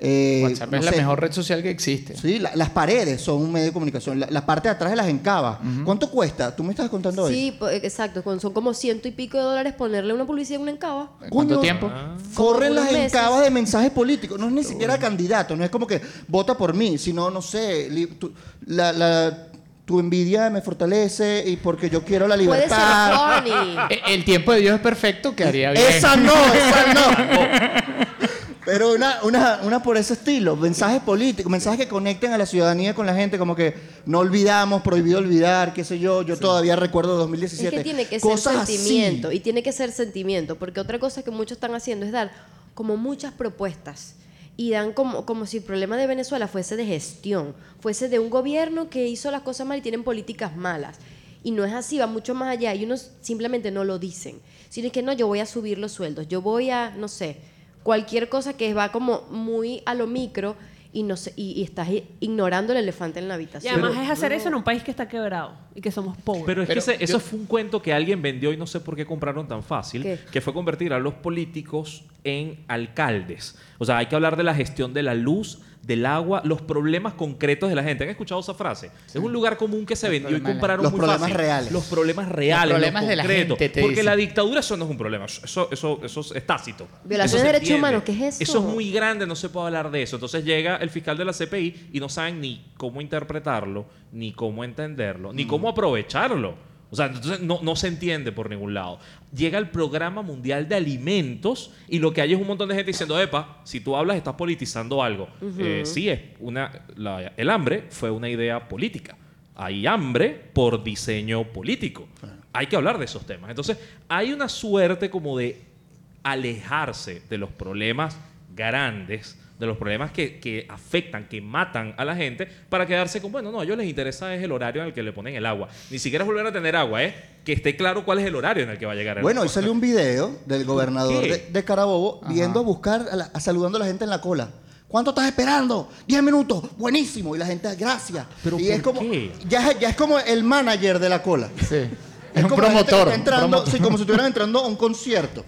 Eh, WhatsApp no es la mejor red social que existe. Sí, la- las paredes son un medio de comunicación. La, la parte de atrás de las encabas. ¿Cuánto cuesta? Tú me estás contando hoy. Sí, exacto. Son como ciento y pico de dólares ponerle una publicidad en una encaba. ¿En ¿Cuánto tiempo? Corren Como las meses. encabas de mensajes políticos. No es ni siquiera candidato. No es como que vota por mí, sino, no sé, li- tu, la- la- tu envidia me fortalece y porque yo quiero la Puede ser libertad. funny. Eh, El tiempo de Dios es perfecto, quedaría bien. Esa no, esa no. Pero una, una, una por ese estilo, mensajes políticos, mensajes que conecten a la ciudadanía con la gente, como que no olvidamos, prohibido olvidar, qué sé yo, yo todavía recuerdo Es 2017. que tiene que ser Cosas así. sentimiento. Y tiene que ser sentimiento. Porque otra cosa que muchos están haciendo es dar como muchas propuestas. Y dan como, como si el problema de Venezuela fuese de gestión. Fuese de un gobierno que hizo las cosas mal y tienen políticas malas. Y no es así, va mucho más allá. Y unos simplemente no lo dicen. Sino es que no, yo voy a subir los sueldos. Yo voy a, no sé, cualquier cosa que va como muy a lo micro y, no sé, y, y estás ignorando el elefante en la Y habitación. además es hacer eso en un país que está quebrado y que somos pobres. Pero es Pero que ese- yo- eso fue un cuento que alguien vendió y no sé por qué compraron tan fácil, ¿Qué? que fue convertir a los políticos en alcaldes. O sea, hay que hablar de la gestión de la luz, del agua, los problemas concretos de la gente. ¿Han escuchado esa frase? Es un lugar común que se vendió y compraron Los muy problemas fácil. reales. Los problemas reales, Los problemas de la gente, te Porque dicen. la dictadura eso no es un problema, eso, eso, eso es tácito. Violaciones Eso de derechos humanos, ¿qué es eso? Eso es muy grande, no se puede hablar de eso. Entonces llega el fiscal de la CPI y no saben ni cómo interpretarlo, ni cómo entenderlo, ni cómo aprovecharlo. O sea, entonces no, no se entiende por ningún lado. Llega el Programa Mundial de Alimentos y lo que hay es un montón de gente diciendo, epa, si tú hablas estás politizando algo. Eh, sí, es una, la- el hambre fue una idea política. Hay hambre por diseño político. Hay que hablar de esos temas. Entonces, hay una suerte como de alejarse de los problemas grandes, de los problemas que, que afectan, que matan a la gente, para quedarse con, bueno, no, a ellos les interesa es el horario en el que le ponen el agua. Ni siquiera es volver a tener agua, ¿eh? Que esté claro cuál es el horario en el que va a llegar el Bueno, agua. hoy salió un video del gobernador de, de Carabobo viendo a buscar, a la- a saludando a la gente en la cola. ¿Cuánto estás esperando? 10 minutos. Buenísimo. Y la gente, gracias. ¿Pero y es por como, qué? Ya, es- ya es como el manager de la cola. Sí. Es, un como promotor. entrando, promotor. sí, como si estuvieran entrando a un concierto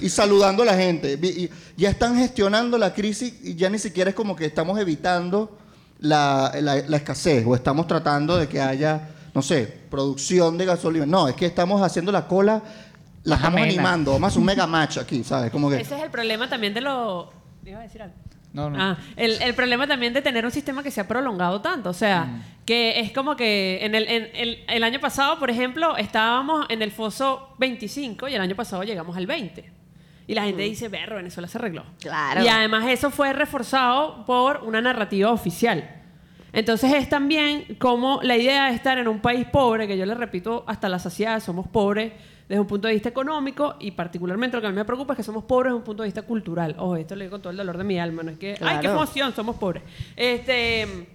y saludando a la gente. Y ya están gestionando la crisis y ya ni siquiera es como que estamos evitando la, la- la escasez o estamos tratando de que haya, no sé, producción de gasolina. No, es que estamos haciendo la cola, la Más estamos amena. animando. Vamos a hacer un mega match aquí, ¿sabes? Como que... Ese es el problema también de lo... ¿Iba a decir algo? No, no. Ah, el, el problema también de tener un sistema que se ha prolongado tanto. O sea, Mm. que es como que en el, en el, el año pasado, por ejemplo, estábamos en el foso 25 y el año pasado llegamos al 20. Y la gente dice, berro, Venezuela se arregló. Claro. Y además eso fue reforzado por una narrativa oficial. Entonces es también como la idea de estar en un país pobre, que yo le repito hasta la saciedad, somos pobres desde un punto de vista económico y particularmente lo que a mí me preocupa es que somos pobres desde un punto de vista cultural. Ojo, esto lo digo con todo el dolor de mi alma, no es que, ay, qué emoción, somos pobres. Este,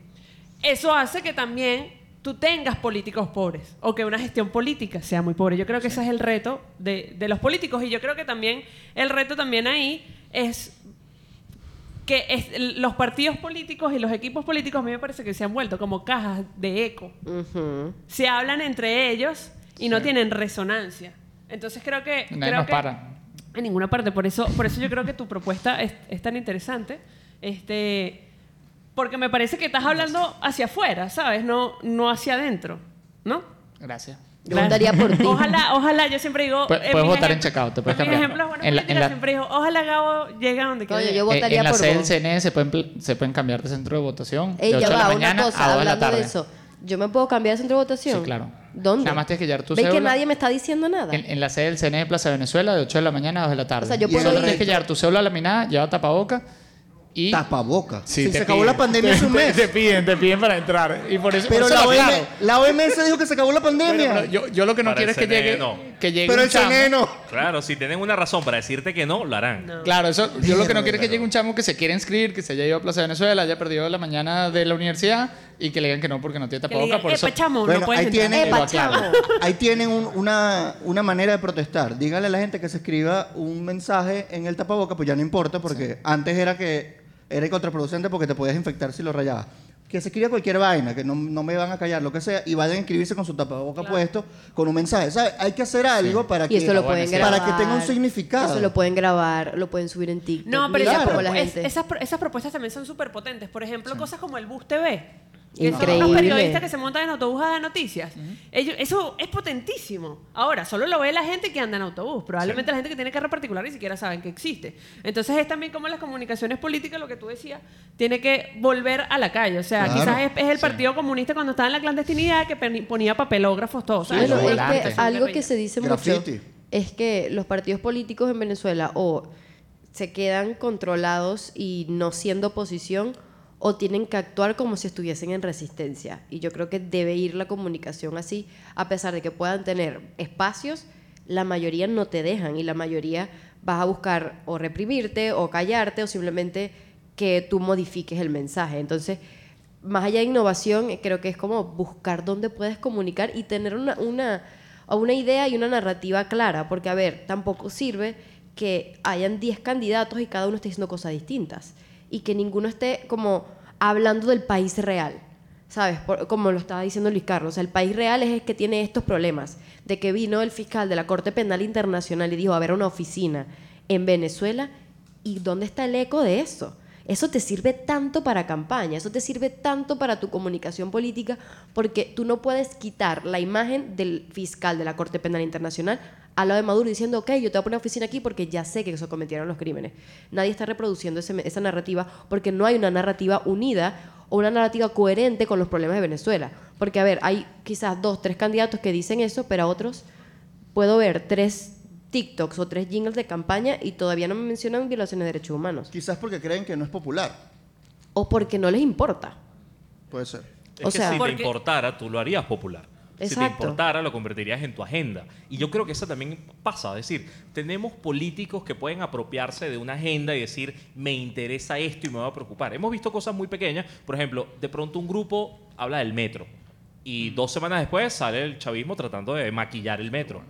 eso hace que también tú tengas políticos pobres o que una gestión política sea muy pobre. Yo creo que ese es el reto de, de los políticos y yo creo que también el reto también ahí es que es- los partidos políticos y los equipos políticos a mí me parece que se han vuelto como cajas de eco. Se hablan entre ellos y no tienen resonancia. Entonces creo que... Nadie creo nos que- para. En ninguna parte. Por eso, por eso yo creo que tu propuesta es, es tan interesante. Este, porque me parece que estás hablando hacia afuera, ¿sabes? No, no hacia adentro. ¿No? Gracias. Yo votaría por ti. Ojalá, ojalá, yo siempre digo. Pu- en puedes votar en checkout, te puedes cambiar. ejemplos, bueno, En la- en la- siempre digo, ojalá Gabo llegue a donde quiera. yo Eh, votaría en la por sede del vos. CNE se pueden, se pueden cambiar de centro de votación Ey, de 8 ya de la va, mañana una a cosa, 2 de la hablando tarde. de eso. ¿Yo me puedo cambiar de centro de votación? Sí, claro. ¿Dónde? Nada más tienes que llevar tu ¿Ves que cédula. nadie me está diciendo nada? En, en la sede del CNE de Plaza Venezuela de 8 de la mañana a 2 de la tarde. O sea, yo y puedo solo ir- tienes que llevar tu cédula laminada, lleva tapaboca y... Tapaboca. Sí, si se acabó la pandemia hace un mes. Te piden, te piden para entrar. Y por eso, Pero por eso la, OM, OMS dijo que se acabó la pandemia. pero yo, yo lo que no Para quiero es que CNE llegue, no. que llegue Pero un el chamo. No. Claro, si tienen una razón para decirte que no, lo harán. Claro, eso, yo lo que no quiero es que llegue un chamo que se quiera inscribir, que se haya ido a Plaza Venezuela, haya perdido la mañana de la universidad y que le digan que no porque no tiene tapaboca. Por eso, "Epa, chamo, Bueno, no ahí entrar". tienen-. Ahí tienen un- una, una manera de protestar. Dígale a la gente que se escriba un mensaje en el tapaboca, pues ya no importa, porque antes era que era contraproducente porque te podías infectar si lo rayabas. Que se escriba cualquier vaina, que no, no me van a callar, lo que sea, y vayan a inscribirse con su tapaboca puesto, con un mensaje. ¿Sabes? Hay que hacer algo para Y que, lo pueden grabar. para que tenga un significado. Eso lo pueden grabar, lo pueden subir en TikTok. No, pero esas, cómo la es- gente... esas propuestas también son súper potentes. Por ejemplo, cosas como el Bus TV. Que son Increíble. unos periodistas que se montan en autobús a dar noticias. Ellos, eso es potentísimo. Ahora, solo lo ve la gente que anda en autobús. Probablemente la gente que tiene carro particular ni siquiera saben que existe. Entonces es también como las comunicaciones políticas, lo que tú decías, tiene que volver a la calle. O sea, Claro. quizás es, es el Partido Comunista cuando estaba en la clandestinidad que ponía papelógrafos, todo. ¿sabes? Bueno, los es que algo que se dice mucho Graffiti. es que los partidos políticos en Venezuela o se quedan controlados y no siendo oposición o tienen que actuar como si estuviesen en resistencia. Y yo creo que debe ir la comunicación así, a pesar de que puedan tener espacios, la mayoría no te dejan y la mayoría vas a buscar o reprimirte o callarte o simplemente que tú modifiques el mensaje. Entonces, más allá de innovación, creo que es como buscar dónde puedes comunicar y tener una, una, una idea y una narrativa clara, porque a ver, tampoco sirve que hayan 10 candidatos y cada uno esté diciendo cosas distintas y que ninguno esté como hablando del país real. ¿Sabes? Por- como lo estaba diciendo Luis Carlos. El país real es el que tiene estos problemas. De que vino el fiscal de la Corte Penal Internacional y dijo, a ver, una oficina en Venezuela. ¿Y dónde está el eco de eso? Eso te sirve tanto para campaña, eso te sirve tanto para tu comunicación política, porque tú no puedes quitar la imagen del fiscal de la Corte Penal Internacional al lado de Maduro diciendo, ok, yo te voy a poner oficina aquí porque ya sé que eso cometieron los crímenes. Nadie está reproduciendo ese- esa narrativa porque no hay una narrativa unida o una narrativa coherente con los problemas de Venezuela. Porque, a ver, hay quizás dos, tres candidatos que dicen eso, pero a otros puedo ver tres TikToks o tres jingles de campaña y todavía no me mencionan violaciones de derechos humanos. Quizás porque creen que no es popular. O porque no les importa. Puede ser. Es O que sea- si Porque- te importara, tú lo harías popular. Si te Exacto. importara, lo convertirías en tu agenda. Y yo creo que eso también pasa. Es decir, tenemos políticos que pueden apropiarse de una agenda y decir, me interesa esto y me va a preocupar. Hemos visto cosas muy pequeñas. Por ejemplo, de pronto un grupo habla del metro. Y dos semanas después sale el chavismo tratando de maquillar el metro.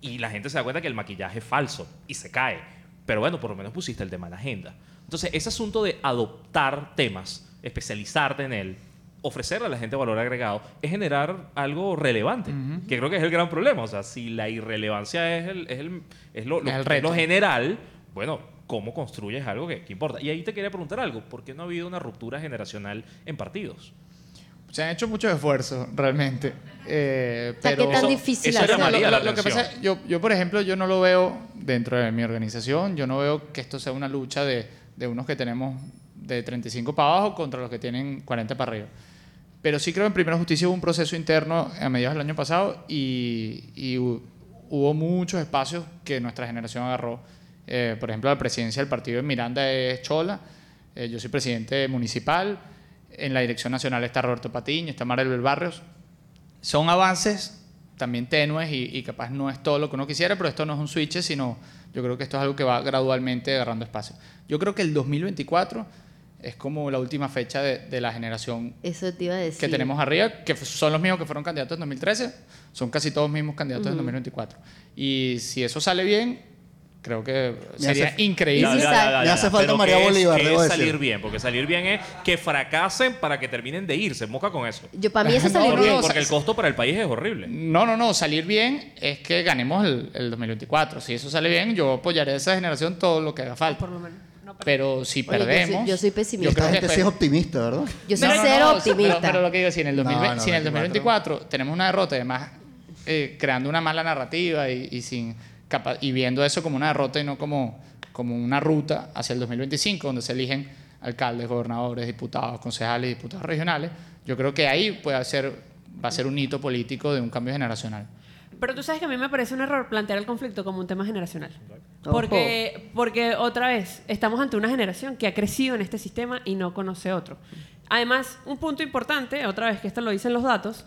Y la gente se da cuenta que el maquillaje es falso y se cae. Pero bueno, por lo menos pusiste el tema en la agenda. Entonces, ese asunto de adoptar temas, especializarte en él, ofrecerle a la gente valor agregado, es generar algo relevante, que creo que es el gran problema. O sea, si la irrelevancia es, el, es, el- es lo, lo- el lo general, bueno, ¿cómo construyes algo que, que importa? Y ahí te quería preguntar algo, ¿por qué no ha habido una ruptura generacional en partidos? Se han hecho muchos esfuerzos, realmente. Eh, O sea, pero ¿qué tan Eso- difícil eso lo, la lo- lo que pasa es, yo, yo, por ejemplo, yo no lo veo dentro de mi organización, yo no veo que esto sea una lucha de, de unos que tenemos de 35 para abajo contra los que tienen 40 para arriba. Pero sí creo en Primera Justicia hubo un proceso interno a mediados del año pasado y, y hu- hubo muchos espacios que nuestra generación agarró. Eh, por ejemplo, la presidencia del partido en Miranda es Chola, eh, yo soy presidente municipal, en la dirección nacional está Roberto Patiño, está Maribel Barrios. Son avances también tenues y, y capaz no es todo lo que uno quisiera, pero esto no es un switch, sino yo creo que esto es algo que va gradualmente agarrando espacio. Yo creo que el 2024 es como la última fecha de, de la generación Eso te iba a decir. que tenemos arriba, que son los mismos que fueron candidatos en 2013, son casi todos mismos candidatos en 2024. Y si eso sale bien, creo que sería hace- increíble. Ya, ya, ya, Me hace falta Pero María ¿qué es- Bolívar, qué debo es decir. salir bien? Porque salir bien es que fracasen para que terminen de irse. Moca con eso. Yo, para mí eso No, salir no, bien. no, Porque el costo para el país es horrible. No, no, no, salir bien es que ganemos el, el 2024. Si eso sale bien, yo apoyaré a esa generación todo lo que haga falta. Por lo menos. No, pero- Pero si Oye, yo soy- perdemos... yo soy pesimista. yo creo Esta que gente sí es optimista, ¿verdad? Yo soy No, no, cero no, optimista. Pero, pero lo que digo, si en el, No, 2020 no, si en el 24. 2024 tenemos una derrota, además eh, creando una mala narrativa y, y sin y viendo eso como una derrota y no como, como una ruta hacia el 2025, donde se eligen alcaldes, gobernadores, diputados, concejales, diputados regionales, yo creo que ahí puede ser, va a ser un hito político de un cambio generacional. Pero tú sabes que a mí me parece un error plantear el conflicto como un tema generacional. Porque, porque otra vez, estamos ante una generación que ha crecido en este sistema y no conoce otro. Además, un punto importante, otra vez que esto lo dicen los datos,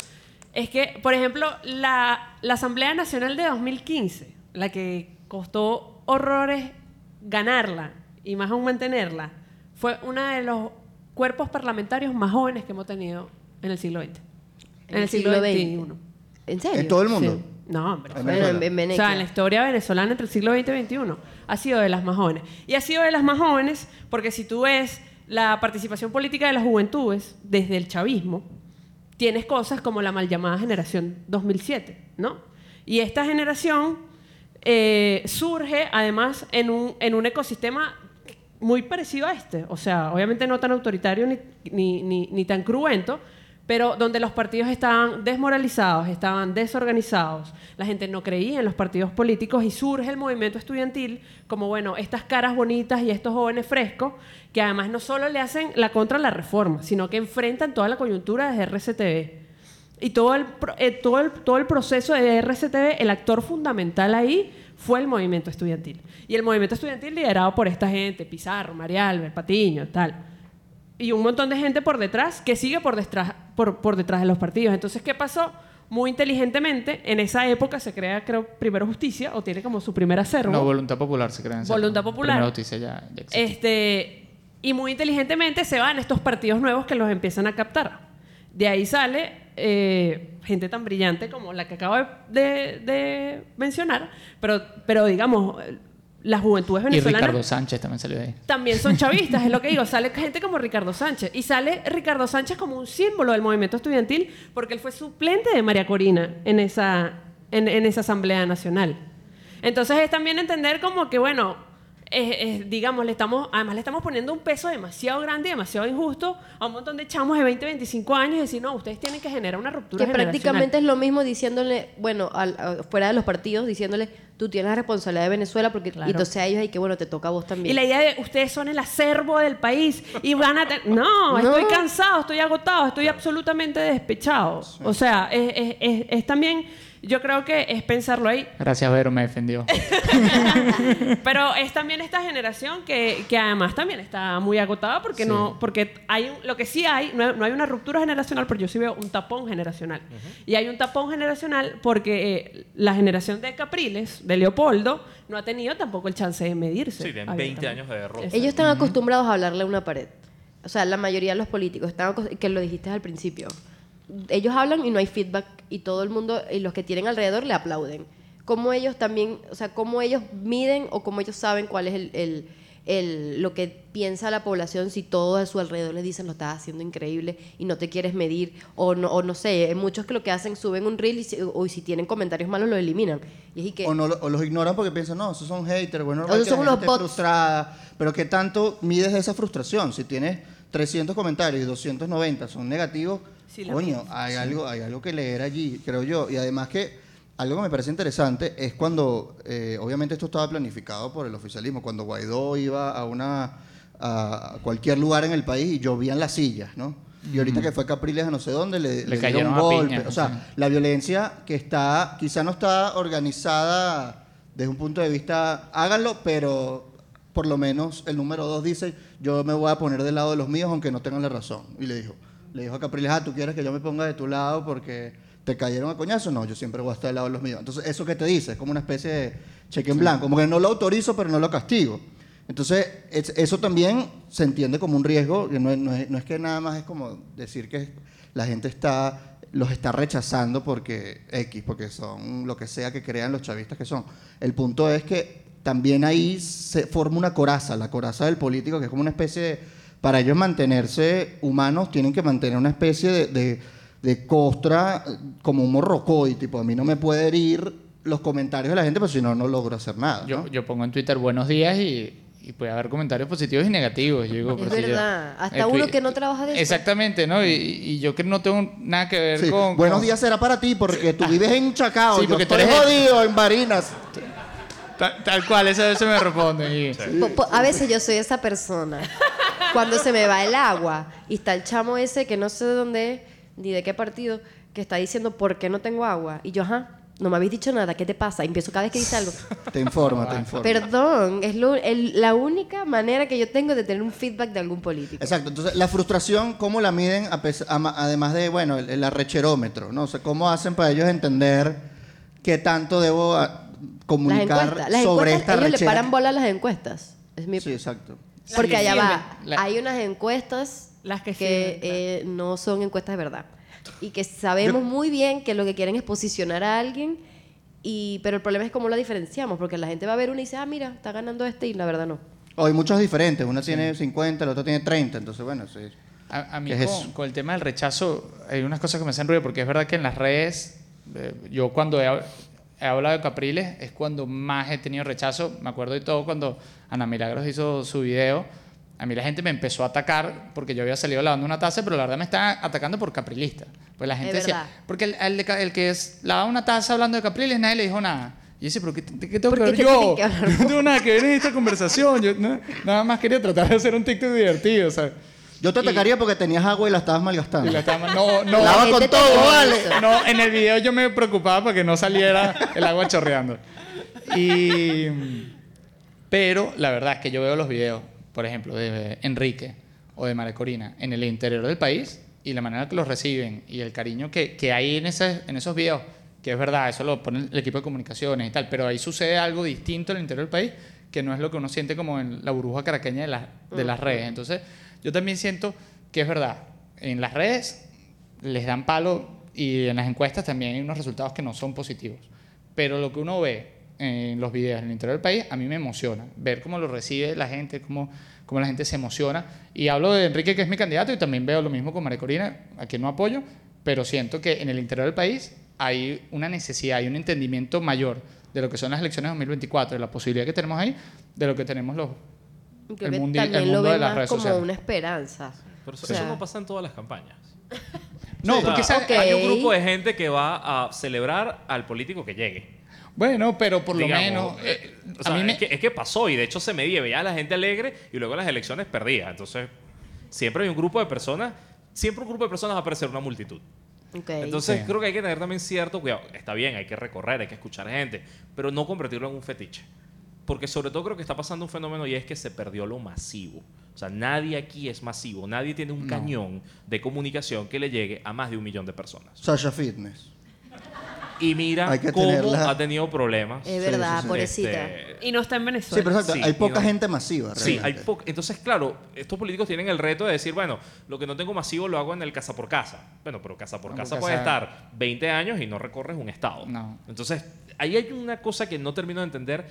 es que, por ejemplo, la, la Asamblea Nacional de 2015, la que costó horrores ganarla y más aún mantenerla, fue uno de los cuerpos parlamentarios más jóvenes que hemos tenido en el siglo XX. En, el siglo, XXI. ¿En serio? En todo el mundo. Sí. No, hombre. En Venezuela. en O sea, en la historia venezolana entre el siglo XX y XXI ha sido de las más jóvenes. Y ha sido de las más jóvenes porque si tú ves la participación política de las juventudes desde el chavismo, tienes cosas como la mal llamada generación 2007, ¿no? Y esta generación eh, surge además en un, en un ecosistema muy parecido a este. O sea, obviamente no tan autoritario ni, ni, ni, ni tan cruento, pero donde los partidos estaban desmoralizados, estaban desorganizados, la gente no creía en los partidos políticos y surge el movimiento estudiantil como, bueno, estas caras bonitas y estos jóvenes frescos que además no solo le hacen la contra a la reforma, sino que enfrentan toda la coyuntura desde RCTV. Y todo el, eh, todo, el, todo el proceso de RCTV, el actor fundamental ahí fue el movimiento estudiantil. Y el movimiento estudiantil liderado por esta gente, Pizarro, María Albert, Patiño, tal. Y un montón de gente por detrás que sigue por detrás, por, por detrás de los partidos. Entonces, ¿qué pasó? Muy inteligentemente, en esa época se crea, creo, Primero Justicia, o tiene como su primer acervo. No, voluntad popular se creen. Voluntad popular. Primera noticia ya, ya existe. Este, y muy inteligentemente se van estos partidos nuevos que los empiezan a captar. De ahí sale eh, gente tan brillante como la que acabo de, de mencionar, pero, pero digamos, las juventudes Y venezolanas Ricardo Sánchez también salió ahí. también son chavistas, es lo que digo. Sale gente como Ricardo Sánchez. Y sale Ricardo Sánchez como un símbolo del movimiento estudiantil porque él fue suplente de María Corina en esa, en, en esa Asamblea Nacional. Entonces es también entender como que, bueno, es- es, digamos, le estamos, además le estamos poniendo un peso demasiado grande y demasiado injusto a un montón de chamos de 20, 25 años y decir, no, ustedes tienen que generar una ruptura Que generacional". prácticamente es lo mismo diciéndole, bueno, al- a- fuera de los partidos, diciéndole, tú tienes la responsabilidad de Venezuela, porque Claro. y entonces a ellos hay que, bueno, te toca a vos Y también. la idea de ustedes son el acervo del país y van a... te- No, No. estoy cansado, estoy agotado, estoy absolutamente despechado. O sea, es, es- es- es también, yo creo que es pensarlo ahí. Gracias, Vero, me defendió. Pero es también esta generación que, que además también está muy agotada porque no porque hay un- lo que sí hay no, hay no hay una ruptura generacional pero yo sí veo un tapón generacional y hay un tapón generacional porque eh, la generación de Capriles de Leopoldo no ha tenido tampoco el chance de medirse Sí, tienen 20 abiertamente. años de derrota. Ellos están acostumbrados a hablarle a una pared. O sea, la mayoría de los políticos están que lo dijiste al principio. Ellos hablan y no hay feedback y todo el mundo y los que tienen alrededor le aplauden. Cómo ellos también, o sea, cómo ellos miden o cómo ellos saben cuál es el, el- el- lo que piensa la población si todos a su alrededor les dicen lo estás haciendo increíble y no te quieres medir o no, o no sé, hay muchos que lo que hacen suben un reel y si, o si tienen comentarios malos lo eliminan. Y es y que O, no, o los ignoran porque piensan, no, esos son haters, bueno, esos son unos bots. frustrada. Pero ¿qué tanto mides esa frustración? Si tienes 300 comentarios y 290 son negativos, Sí, coño, hay, algo, hay algo que leer allí, creo yo. Y además que algo que me parece interesante es cuando, eh, obviamente esto estaba planificado por el oficialismo, cuando Guaidó iba a una a cualquier lugar en el país y llovían las sillas, ¿no? Y ahorita que fue Capriles a no sé dónde, le, le, dieron cayeron un golpe. piña, o sea, sí. la violencia que está, quizá no está organizada desde un punto de vista, háganlo, pero por lo menos el número dos dice, yo me voy a poner del lado de los míos aunque no tengan la razón. Y le dijo, le dijo a Capriles, ah, ¿tú quieres que yo me ponga de tu lado porque te cayeron a coñazo? No, yo siempre voy a estar del lado de los míos. Entonces, ¿eso que te dice? Es como una especie de cheque en blanco, como que no lo autorizo, pero no lo castigo. Entonces, es- eso también se entiende como un riesgo, que no no es- no es que nada más es como decir que la gente está los está rechazando porque X, porque son lo que sea que crean los chavistas que son. El punto es que también ahí se forma una coraza, la coraza del político, que es como una especie de, para ellos mantenerse humanos, tienen que mantener una especie de, de, de costra, eh, como un morrocoy, tipo, a mí no me puede herir los comentarios de la gente, pero si no, no logro hacer nada. Yo, ¿no? yo pongo en Twitter buenos días y, y puede haber comentarios positivos y negativos. Yo digo, Es si yo- verdad. Hasta eh, uno que no trabaja de eso. Exactamente, ¿no? Y, y yo que no tengo nada que ver Sí, con... Buenos con- días será para ti, porque tú vives en Chacao, Sí, yo porque tú estoy eres- jodido en Barinas. Tal, tal cual, eso, eso me Po- po- A veces yo soy esa persona. Cuando se me va el agua y está el chamo ese que no sé de dónde es, ni de qué partido, que está diciendo por qué no tengo agua. Y yo, ajá, no me habéis dicho nada, ¿qué te pasa? Y empiezo cada vez que dice algo. Te informa, te informa. Perdón, es lo- el- la única manera que yo tengo de tener un feedback de algún político. Exacto, entonces la frustración, ¿cómo la miden? a pes- ama- Además de, bueno, el, el arrecherómetro, ¿no? O sea, ¿cómo hacen para ellos entender qué tanto debo comunicar encuestas, las sobre encuestas, esta ellos le arrechera? paran bola a las encuestas. Es mi- Sí, exacto. Porque que allá va. La- hay unas encuestas Las que que sirven, claro. eh, no son encuestas de verdad. Y que sabemos muy bien que lo que quieren es posicionar a alguien, y, pero el problema es cómo lo diferenciamos, porque la gente va a ver una y dice, ah, mira, está ganando este, y la verdad no. O hay muchos diferentes, una tiene 50, la otra tiene 30, entonces bueno, sí. A, a mí ¿Qué es con, el tema del rechazo hay unas cosas que me hacen ruido porque es verdad que en las redes, eh, yo cuando he, he hablado de Capriles es cuando más he tenido rechazo. Me acuerdo de todo cuando Ana Milagros hizo su video. A mí la gente me empezó a atacar porque yo había salido lavando una taza, pero la verdad me estaba atacando por caprilista. Pues la gente decía, verdad. porque el, el el que es, lavaba una taza hablando de Capriles nadie le dijo nada. Y decía, pero ¿qué, qué tengo ¿Por que ver te yo? que No tengo nada que ver en esta conversación. Yo no- nada más quería tratar de hacer un TikTok divertido, ¿sabes? Yo te atacaría porque tenías agua y la estabas malgastando. Y la estaba- no, no, Lava La con todo, vale. no, en el video yo me preocupaba para que no saliera el agua chorreando. Y, pero la verdad es que yo veo los videos, por ejemplo, de Enrique o de María Corina en el interior del país y la manera que los reciben y el cariño que, que hay en, ese- en esos videos, que es verdad, eso lo pone el equipo de comunicaciones y tal, pero ahí sucede algo distinto en el interior del país que no es lo que uno siente como en la burbuja caraqueña de, las de las redes. Entonces, yo también siento que es verdad, en las redes les dan palo y en las encuestas también hay unos resultados que no son positivos. Pero lo que uno ve en los videos en el interior del país, a mí me emociona. Ver cómo lo recibe la gente, cómo, cómo la gente se emociona. Y hablo de Enrique, que es mi candidato, y también veo lo mismo con María Corina, a quien no apoyo, pero siento que en el interior del país hay una necesidad, hay un entendimiento mayor de lo que son las elecciones de 2024, de la posibilidad que tenemos ahí, de lo que tenemos los, Creo el, que mundi- el también lo mundo de ven las más redes como sociales. una esperanza. Pero eso, O sea- eso no pasa en todas las campañas. No, O sea, porque esa- ok. hay un grupo de gente que va a celebrar al político que llegue. Bueno, pero por lo menos... Eh, eh, o sea, a mí me... es, que, es que pasó y de hecho se medía, veía a la gente alegre y luego en las elecciones perdía. Entonces, siempre hay un grupo de personas, siempre un grupo de personas va a parecer una multitud. Entonces, Sí. creo que hay que tener también cierto cuidado. Está bien, hay que recorrer, hay que escuchar gente, pero no convertirlo en un fetiche. Porque sobre todo creo que está pasando un fenómeno y es que se perdió lo masivo. O sea, nadie aquí es masivo, nadie tiene un No. cañón de comunicación que le llegue a más de un millón de personas. Sasha Fitness. Y mira Hay que cómo tenerla- ha tenido problemas. es Sí, verdad, sí, sí. pobrecita. Este, Y no está en Sí, Venezuela. pero exacto, Sí, hay poca no- gente masiva. Sí, hay realmente. poco. Entonces, claro, estos políticos tienen el reto de decir, bueno, lo que no tengo masivo lo hago en el casa por casa. Bueno, pero casa por No, casa puede casa- estar 20 años y no recorres un estado. No. Entonces, ahí hay una cosa que no termino de entender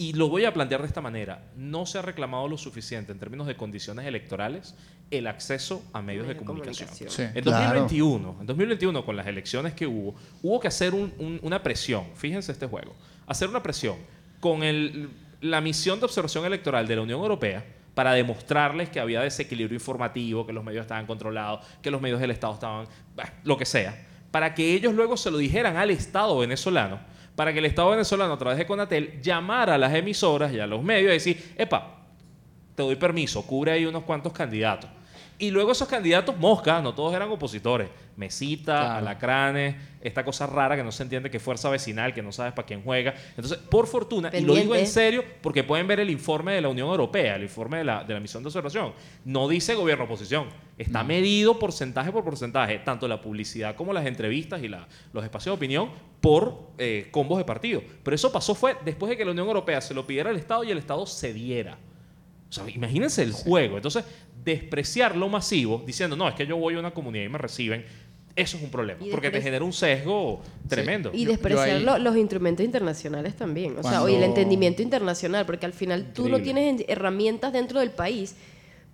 y lo voy a plantear de esta manera. No se ha reclamado lo suficiente en términos de condiciones electorales el acceso a medios de Medios de comunicación. comunicación. Sí. En Claro. 2021, en 2021 con las elecciones que hubo, hubo que hacer un- un- una presión, fíjense este juego, hacer una presión con el- la misión de observación electoral de la Unión Europea para demostrarles que había desequilibrio informativo, que los medios estaban controlados, que los medios del Estado estaban, bah, lo que sea, para que ellos luego se lo dijeran al Estado venezolano, para que el Estado venezolano a través de Conatel llamara a las emisoras y a los medios y decir, epa, te doy permiso, cubre ahí unos cuantos candidatos. Y luego esos candidatos, mosca, no todos eran opositores. Mesita, Claro. alacranes, esta cosa rara que no se entiende que es fuerza vecinal, que no sabes para quién juega. Entonces, por fortuna, y lo digo en serio, porque pueden ver el informe de la Unión Europea, el informe de la, de la misión de observación. No dice gobierno oposición. Está medido porcentaje por porcentaje, tanto la publicidad como las entrevistas y la- los espacios de opinión por eh, combos de partido. Pero eso pasó fue después de que la Unión Europea se lo pidiera al Estado y el Estado cediera. O sea, imagínense el juego. Entonces, despreciar lo masivo diciendo, no, es que yo voy a una comunidad y me reciben, eso es un problema. Y Porque te genera un sesgo tremendo. Y Yo- despreciar yo ahí- lo- los instrumentos internacionales también. O sea, Cuando- oye, el entendimiento internacional, porque al final tú no Increíble. tienes en- herramientas dentro del país,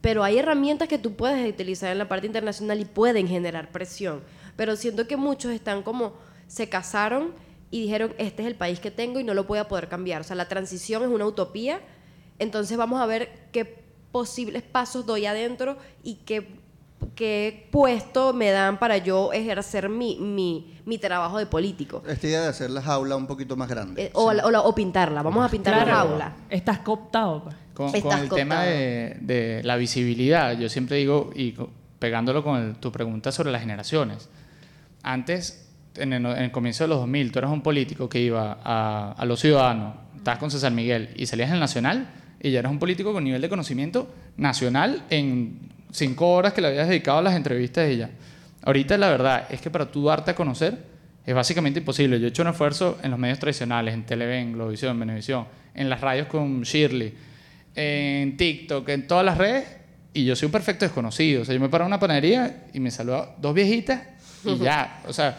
pero hay herramientas que tú puedes utilizar en la parte internacional y pueden generar presión. Pero siento que muchos están como, se casaron y dijeron, este es el país que tengo y no lo voy a poder cambiar. O sea, la transición es una utopía, entonces vamos a ver qué posibles pasos doy adentro y qué, qué puesto me dan para yo ejercer mi, mi, mi trabajo de político. Esta idea de hacer la jaula un poquito más grande. Eh, o, la- o la- o pintarla, vamos a pintar la Claro. jaula. Estás cooptado. pues. Con, Estás con el tema cooptado. de, de la visibilidad, yo siempre digo, y pegándolo con el- tu pregunta sobre las generaciones, antes, en el, en el comienzo de los 2000, tú eras un político que iba a, a los ciudadanos, estabas con César Miguel y salías en el Nacional y ya eras un político con nivel de conocimiento nacional en cinco horas que le habías dedicado a las entrevistas de ella. Ahorita la verdad es que para tú darte a conocer es básicamente imposible. Yo he hecho un esfuerzo en los medios tradicionales, en Televen, Globovisión, Venevisión, en las radios con Shirley, en TikTok, en todas las redes, y yo soy un perfecto desconocido. O sea, yo me paro en una panadería y me saludan dos viejitas y ya. O sea,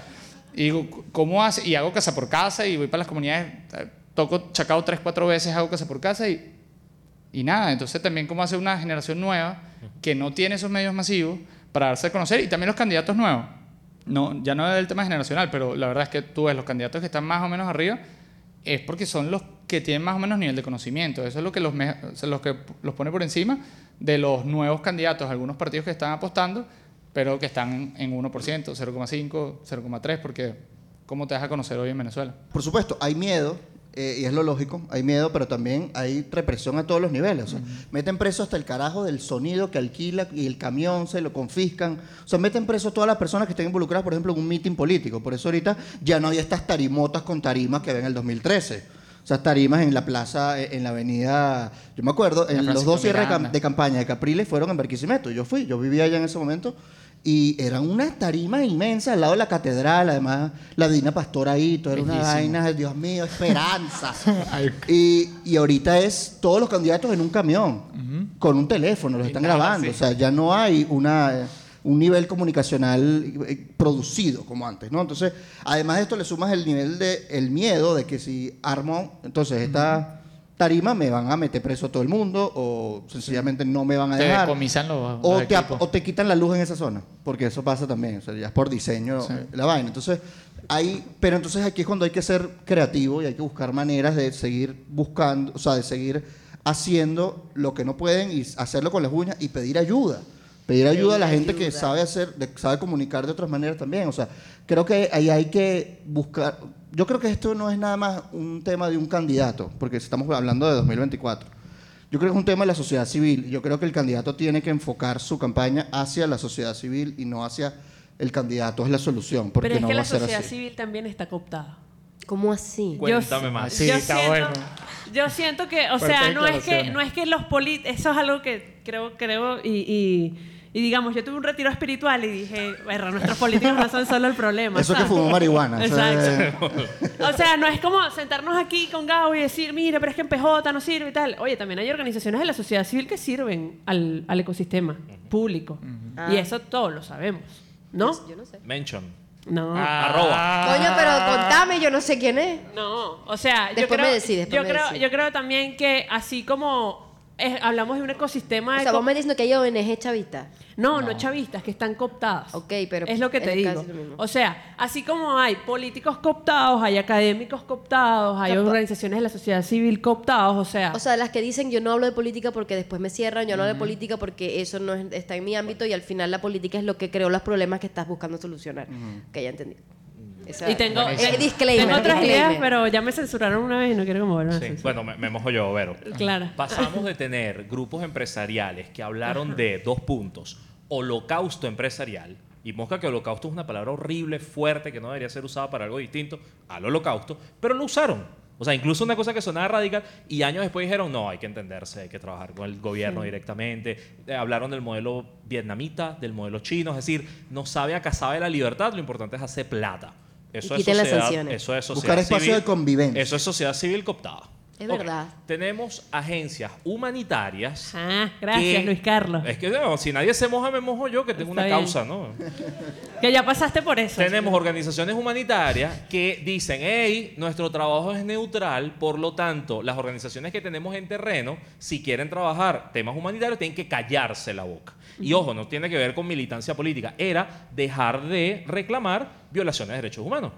y digo, ¿cómo hace? Y hago casa por casa y voy para las comunidades, eh, toco chacao tres, cuatro veces, hago casa por casa y, y nada. Entonces también cómo hace una generación nueva que no tiene esos medios masivos para darse a conocer y también los candidatos nuevos. No, ya no es el tema generacional, pero la verdad es que tú ves los candidatos que están más o menos arriba es porque son los que tienen más o menos nivel de conocimiento. Eso es lo que los, los que los pone por encima de los nuevos candidatos, algunos partidos que están apostando, pero que están en 1%, 0,5, 0,3, porque ¿cómo te vas a conocer hoy en Venezuela? Por supuesto, hay miedo, eh, y es lo lógico, hay miedo, pero también hay represión a todos los niveles. O sea, Meten preso hasta el carajo del sonido que alquila y el camión se lo confiscan. O sea, meten preso a todas las personas que estén involucradas, por ejemplo, en un mitin político. Por eso ahorita ya no hay estas tarimotas con tarimas que había en el 2013. O sea, tarimas en la plaza, eh, en la avenida. Yo me acuerdo, en los dos cierres de campaña de Capriles fueron en Barquisimeto. Yo fui, yo vivía allá en ese momento. Y eran unas tarimas inmensas al lado de la catedral, además la Dina Pastor ahí, todo era una Bellísimo. vaina, Dios mío, esperanza. y, y ahorita es todos los candidatos en un camión, con un teléfono, los están nada, grabando. sí. O sea, ya no hay una, un nivel comunicacional eh, producido como antes, ¿no? Entonces, además de esto le sumas el nivel de el miedo de que si armo, entonces esta tarima me van a meter preso a todo el mundo o sencillamente no me van a Te dejar. decomisan los, O te, o te quitan la luz en esa zona, porque eso pasa también, o sea, ya es por diseño Sí. la vaina. Entonces, hay, pero entonces aquí es cuando hay que ser creativo y hay que buscar maneras de seguir buscando, o sea, de seguir haciendo lo que no pueden y hacerlo con las uñas y pedir ayuda. Pedir ayuda a la gente que sabe hacer, de- sabe comunicar de otras maneras también. O sea, creo que ahí hay que buscar. Yo creo que esto no es nada más un tema de un candidato, porque estamos hablando de 2024. Yo creo que es un tema de la sociedad civil. Yo creo que el candidato tiene que enfocar su campaña hacia la sociedad civil y no hacia el candidato es la solución, porque Pero es no que va la sociedad así. civil también está cooptada. ¿Cómo así? Cuéntame Yo- más. Sí, yo está siento, bueno. Yo siento que, o sea, no es que, no es que los políticos, eso es algo que creo, creo, y, y, y digamos, yo tuve un retiro espiritual y dije, bueno, nuestros políticos no son solo el problema. Eso que ¿sabes? fumó marihuana. o sea, Exacto. O sea, no es como sentarnos aquí con Gabo y decir, mira, pero es que en PJ no sirve y tal. Oye, también hay organizaciones de la sociedad civil que sirven al, al ecosistema público. Ah. Y eso todos lo sabemos, ¿no? Yo no sé. Mention. No. Ah. Arroba. Coño, pero contame, yo no sé quién es. No, o sea, yo Después creo, me decís, después yo, me creo, yo creo también que así como es- hablamos de un ecosistema... O sea, vos me diciendo que hay ONG chavista. no, no, chavistas, que están cooptadas. Ok, pero Es lo que te digo. O sea, así como hay políticos cooptados, hay académicos cooptados, hay organizaciones de la sociedad civil cooptados, o sea... O sea, las que dicen yo no hablo de política porque después me cierran, yo no hablo de política porque eso no es- está en mi ámbito y al final la política es lo que creó los problemas que estás buscando solucionar. Que ya entendí. Esa- y tengo, Eh, disclaimer, tengo otras disclaimer. ideas, pero ya me censuraron una vez y no quiero que me vuelvan a Sí, censurar. bueno, me, me mojo yo, Vero. Claro. Pasamos de tener grupos empresariales que hablaron de dos puntos, holocausto empresarial, y mosca que holocausto es una palabra horrible, fuerte, que no debería ser usada para algo distinto al holocausto, pero lo usaron. O sea, incluso una cosa que sonaba radical y años después dijeron, no, hay que entenderse, hay que trabajar con el gobierno directamente. Eh, hablaron del modelo vietnamita, del modelo chino, es decir, no sabe a cazar de la libertad, lo importante es hacer plata. Eso Y es quiten las sociedad, sanciones. eso es sociedad Buscar espacio civil- de convivencia. Eso es sociedad civil cooptada. Es verdad. Tenemos agencias humanitarias. Ah, gracias, que- Luis Carlos. Es que no, si nadie se moja, me mojo yo, que tengo Está una bien. causa, ¿no? Que ya pasaste por eso. Tenemos organizaciones humanitarias que dicen, hey, nuestro trabajo es neutral, por lo tanto, las organizaciones que tenemos en terreno, si quieren trabajar temas humanitarios, tienen que callarse la boca. Y ojo, no tiene que ver con militancia política, era dejar de reclamar violaciones de derechos humanos.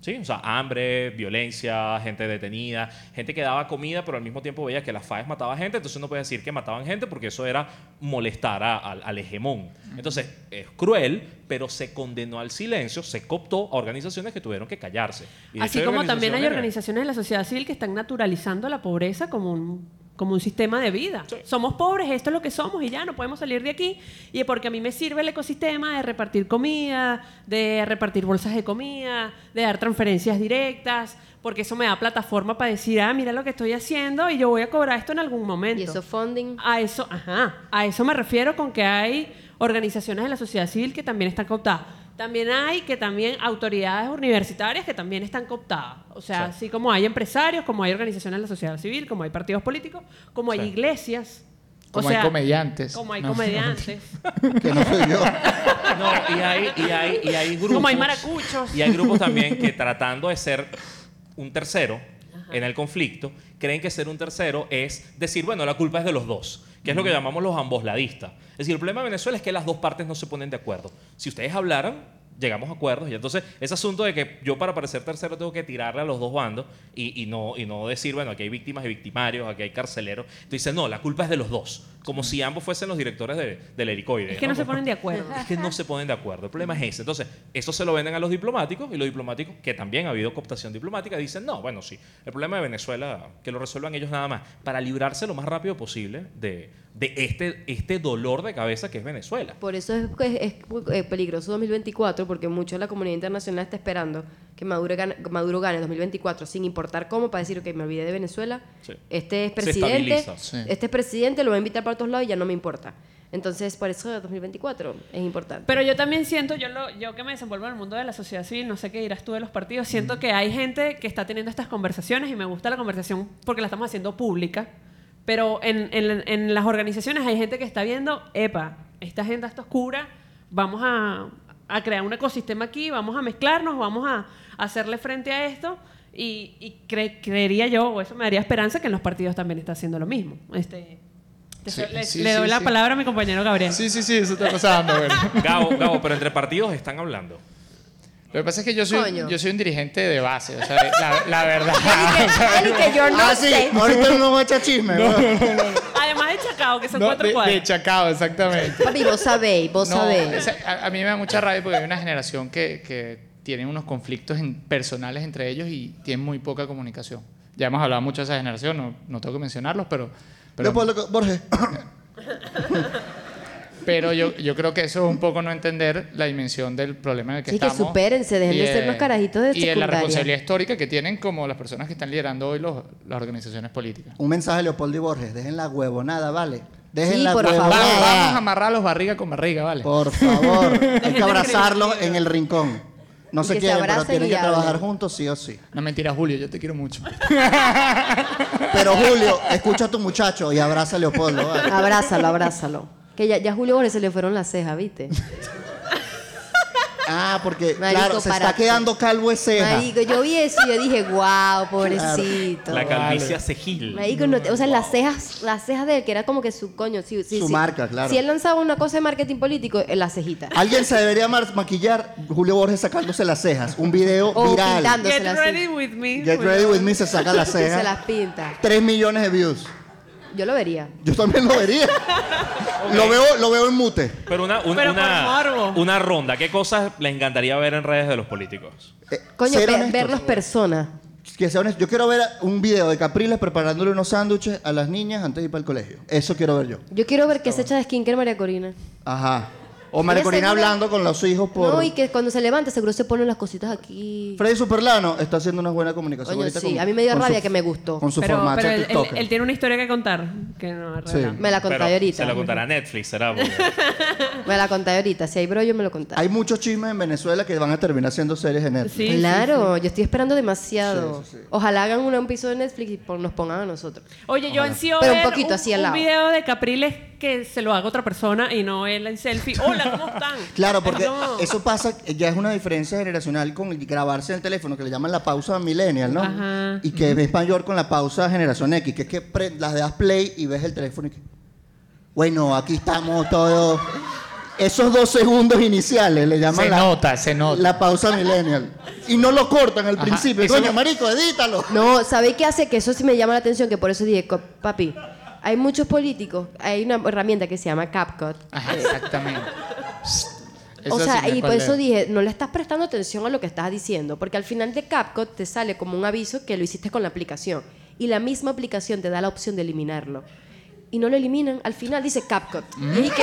¿Sí? O sea, hambre, violencia, gente detenida, gente que daba comida, pero al mismo tiempo veía que las FAES mataban gente, entonces no puede decir que mataban gente porque eso era molestar a- al- al hegemón. Entonces, es cruel, pero se condenó al silencio, se cooptó a organizaciones que tuvieron que callarse. Y Así como también hay organizaciones de la sociedad civil que están naturalizando la pobreza como un, como un sistema de vida. Sí. Somos pobres, esto es lo que somos y ya no podemos salir de aquí. Y porque a mí me sirve el ecosistema de repartir comida, de repartir bolsas de comida, de dar transferencias directas, porque eso me da plataforma para decir, ah, mira lo que estoy haciendo y yo voy a cobrar esto en algún momento. Y eso funding. A eso, ajá, a eso me refiero con que hay organizaciones de la sociedad civil que también están cooptadas. También hay que también autoridades universitarias que también están cooptadas. O sea, Sí. así como hay empresarios, como hay organizaciones de la sociedad civil, como hay partidos políticos, como hay iglesias. O Como sea, hay comediantes. Como hay No. comediantes. que no soy yo. No, y hay, y hay, y hay grupos. Como hay maracuchos. Y hay grupos también que tratando de ser un tercero en el conflicto, creen que ser un tercero es decir, bueno, la culpa es de los dos, que es lo que llamamos los ambosladistas. Es decir, el problema de Venezuela es que las dos partes no se ponen de acuerdo. Si ustedes hablaran, llegamos a acuerdos y entonces ese asunto de que yo para parecer tercero tengo que tirarle a los dos bandos y, y no, y no decir, bueno, aquí hay víctimas y victimarios, aquí hay carceleros. Entonces no, la culpa es de los dos, como si ambos fuesen los directores de- del helicoide. Es que no se ponen de acuerdo. Es que no se ponen de acuerdo. El problema es ese. Entonces, eso se lo venden a los diplomáticos y los diplomáticos, que también ha habido cooptación diplomática, dicen, no, bueno, sí, el problema de Venezuela, que lo resuelvan ellos nada más, para librarse lo más rápido posible de, de este, este dolor de cabeza que es Venezuela. Por eso es, es- es, eh, peligroso 2024, porque mucho de la comunidad internacional está esperando que Maduro gane, Maduro gane 2024 sin importar cómo, para decir, ok, me olvidé de Venezuela, Sí. este es presidente. Sí. este es presidente, lo voy a invitar para otros lados y ya no me importa. Entonces, por eso 2024 es importante. Pero yo también siento, yo, lo, yo que me desenvuelvo en el mundo de la sociedad civil, no sé qué dirás tú de los partidos, siento que hay gente que está teniendo estas conversaciones y me gusta la conversación porque la estamos haciendo pública, pero en, en- en las organizaciones hay gente que está viendo, epa, esta agenda está oscura, vamos a, a crear un ecosistema aquí, vamos a mezclarnos, vamos a hacerle frente a esto. Y, y cre- creería yo, o eso me daría esperanza, que en los partidos también está haciendo lo mismo. Este, Sí, le sí, le sí, doy la sí. palabra a mi compañero Gabriel. Sí, sí, sí, eso está pasando. bueno. Gabo, Gabo, pero entre partidos están hablando. Lo que pasa es que yo soy, Coño. yo soy un dirigente de base, o sea, la, la verdad. Él y que yo no ah, sí, ahorita no va a echar chisme. ¿no? Además de Chacao, que son No, cuatro de, cuadras. de Chacao, exactamente. Papi, vos sabéis, vos No, sabéis. a mí me da mucha rabia porque hay una generación que, que tiene unos conflictos en- personales entre ellos y tienen muy poca comunicación. Ya hemos hablado mucho de esa generación, no, no tengo que mencionarlos, pero, pero, Leopoldo, Borges. pero yo, yo creo que eso es un poco no entender la dimensión del problema en el que Sí, que estamos. supérense, dejen y, de ser unos carajitos de Y la responsabilidad histórica que tienen como las personas que están liderando hoy los- las organizaciones políticas. Un mensaje de Leopoldo y Borges. Dejen la huevonada, ¿vale? Dejen Sí, la por huevonada. favor. Vamos, vamos a amarrarlos barriga con barriga, ¿vale? Por favor. Hay que abrazarlos en el rincón. No se que se quieren, pero tienen que trabajar hablen. juntos sí o sí. No mentira, Julio, yo te quiero mucho. Pero Julio, escucha a tu muchacho y abraza a Leopoldo. ¿vale? Abrázalo, abrázalo. Que ya, ya a Julio Borges se le fueron las cejas, ¿viste? Ah, porque Marico, claro, se está quedando calvo de ceja. Marico, yo vi eso y yo dije, wow, pobrecito. La calvicie cejil. Marico, no te- o sea, las cejas, las cejas de él, que era como que su coño, sí, sí, Su sí. marca, claro. Si él lanzaba una cosa de marketing político, en la cejita. Alguien se debería mar- maquillar Julio Borges sacándose las cejas. Un video O viral. pintando. Get se las- ready with me. Get ready with me se saca las Se las cejas. pinta. 3 millones de views. Yo lo vería. Yo también lo vería. Lo veo, lo veo en mute. Pero una, un- Pero una, morbo. una ronda. ¿Qué cosas les encantaría ver en redes de los políticos? Eh, Coño, ser ve- honestos. verlos personas. Que sea honesto. Yo quiero ver un video de Capriles preparándole unos sándwiches a las niñas antes de ir para el colegio. Eso quiero ver yo. Yo quiero ver qué se echa de skincare María Corina. Ajá. O María Ella Corina seguro- hablando con los hijos por... No, y que cuando se levanta seguro se ponen las cositas aquí. Freddy Superlano está haciendo una buena comunicación ahorita sí, con- a mí me dio rabia su- que me gustó. Con su Pero, formato pero él, él- TikToker. él tiene una historia que contar que no revelado. Me la conté Pero ahorita. Se la contará Netflix, será. Porque- Me la conté ahorita. Si hay brollo, me lo contará. Hay muchos chismes en Venezuela que van a terminar siendo series en Netflix. Sí, claro, yo estoy esperando demasiado. Sí, sí, sí. Ojalá hagan un episodio de Netflix y nos pongan a nosotros. Oye, yo ansío Pero un ver poquito así al un video de Capriles que se lo haga otra persona y no él en selfie. Hola, ¿cómo están? Claro, porque No. eso pasa, ya es una diferencia generacional con el grabarse en el teléfono, que le llaman la pausa millennial, ¿no? Ajá. Y que es mayor con la pausa generación X, que es que pre- las das play y ves el teléfono y que... Bueno, aquí estamos todos... Esos dos segundos iniciales le llaman Se la, nota, se nota. la pausa millennial. Y no lo cortan al Ajá, principio. Coño, no- marico, edítalo. No, ¿sabéis qué hace? Que eso sí me llama la atención, que por eso dije, papi, hay muchos políticos, hay una herramienta que se llama CapCut. Ajá, exactamente. o sea, sí y por eso dije, no le estás prestando atención a lo que estás diciendo, porque al final de CapCut te sale como un aviso que lo hiciste con la aplicación. Y la misma aplicación te da la opción de eliminarlo. Y no lo eliminan, al final dice CapCut. Y dije,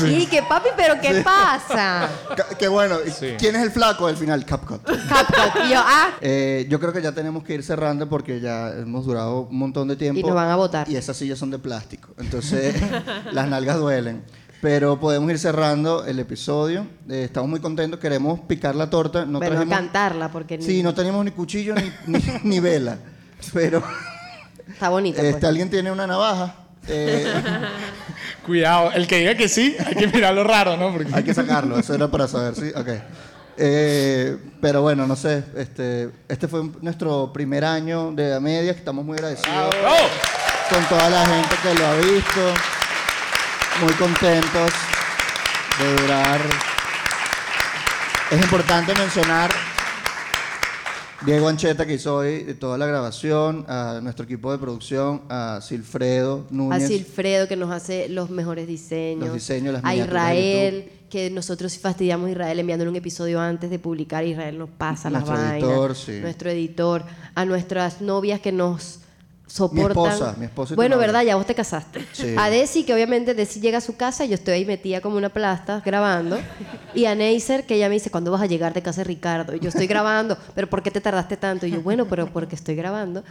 y dije, papi, ¿pero qué pasa? Qué bueno. ¿Y Sí. ¿Quién es el flaco del final? CapCut. CapCut. Y yo, ah, Eh, yo creo que ya tenemos que ir cerrando porque ya hemos durado un montón de tiempo. Y nos van a botar. Y esas sillas son de plástico. Entonces, las nalgas duelen. Pero podemos ir cerrando el episodio. Eh, estamos muy contentos. Queremos picar la torta. No bueno, trajimos- cantarla, porque ni- Sí, no teníamos ni cuchillo ni, ni, ni vela. Pero está bonito. pues. este, alguien tiene una navaja. Eh, Cuidado, el que diga que sí, hay que mirarlo raro, ¿no? Porque... hay que sacarlo. Eso era para saber, ¿sí? Ok. Eh, pero bueno, no sé. Este, este fue nuestro primer año de a medias. Estamos muy agradecidos. ¡Bravo! con toda la gente que lo ha visto. Muy contentos de durar. Es importante mencionar Diego Ancheta que hizo hoy toda la grabación, a nuestro equipo de producción, a Silfredo A Núñez. Silfredo que nos hace los mejores diseños. Los diseños, las a Israel, que nosotros fastidiamos a Israel enviándole un episodio antes de publicar. Israel nos pasa las Nuestro vainas. editor, sí. Nuestro editor. A nuestras novias que nos soportan. esposa, mi esposa y tu Bueno. ¿verdad? Ya vos te casaste. Sí. A Desi, que obviamente Desi llega a su casa y yo estoy ahí metida como una plasta grabando. Y a Neisser, que ella me dice, ¿cuándo vas a llegar de casa de Ricardo? Y yo estoy grabando, ¿pero por qué te tardaste tanto? Y yo, bueno, pero porque estoy grabando.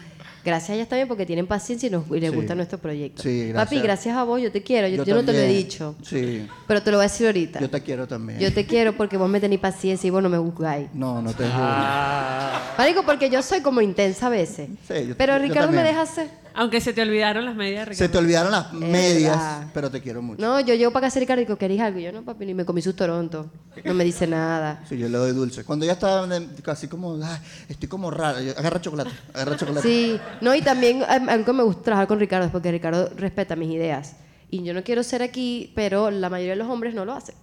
Gracias a ellas también porque tienen paciencia y, nos, y les Sí. gusta nuestro proyecto. Sí, gracias. Papi, gracias a vos, yo te quiero. Yo, yo no te lo he dicho. Sí, Pero te lo voy a decir ahorita. yo te quiero también. Yo te quiero porque vos me tenés paciencia y vos no me juzgáis. No, no te juro. Ah, Marico, porque yo soy como intensa a veces. Sí, yo- Pero yo Ricardo me deja hacer. Aunque se te olvidaron las medias, Ricardo. Se te olvidaron las medias, verdad. pero te quiero mucho. No, yo llego para casa Ricardo y digo, ¿querés algo? Y yo, no, papi, ni me comí sus Toronto. No me dice nada. Sí, yo le doy dulce. Cuando ya está casi como, "Ah, estoy como raro, yo, agarra chocolate, agarra chocolate. Sí, no, y también em, algo que me gusta trabajar con Ricardo es porque Ricardo respeta mis ideas. Y yo no quiero ser aquí, pero la mayoría de los hombres no lo hacen.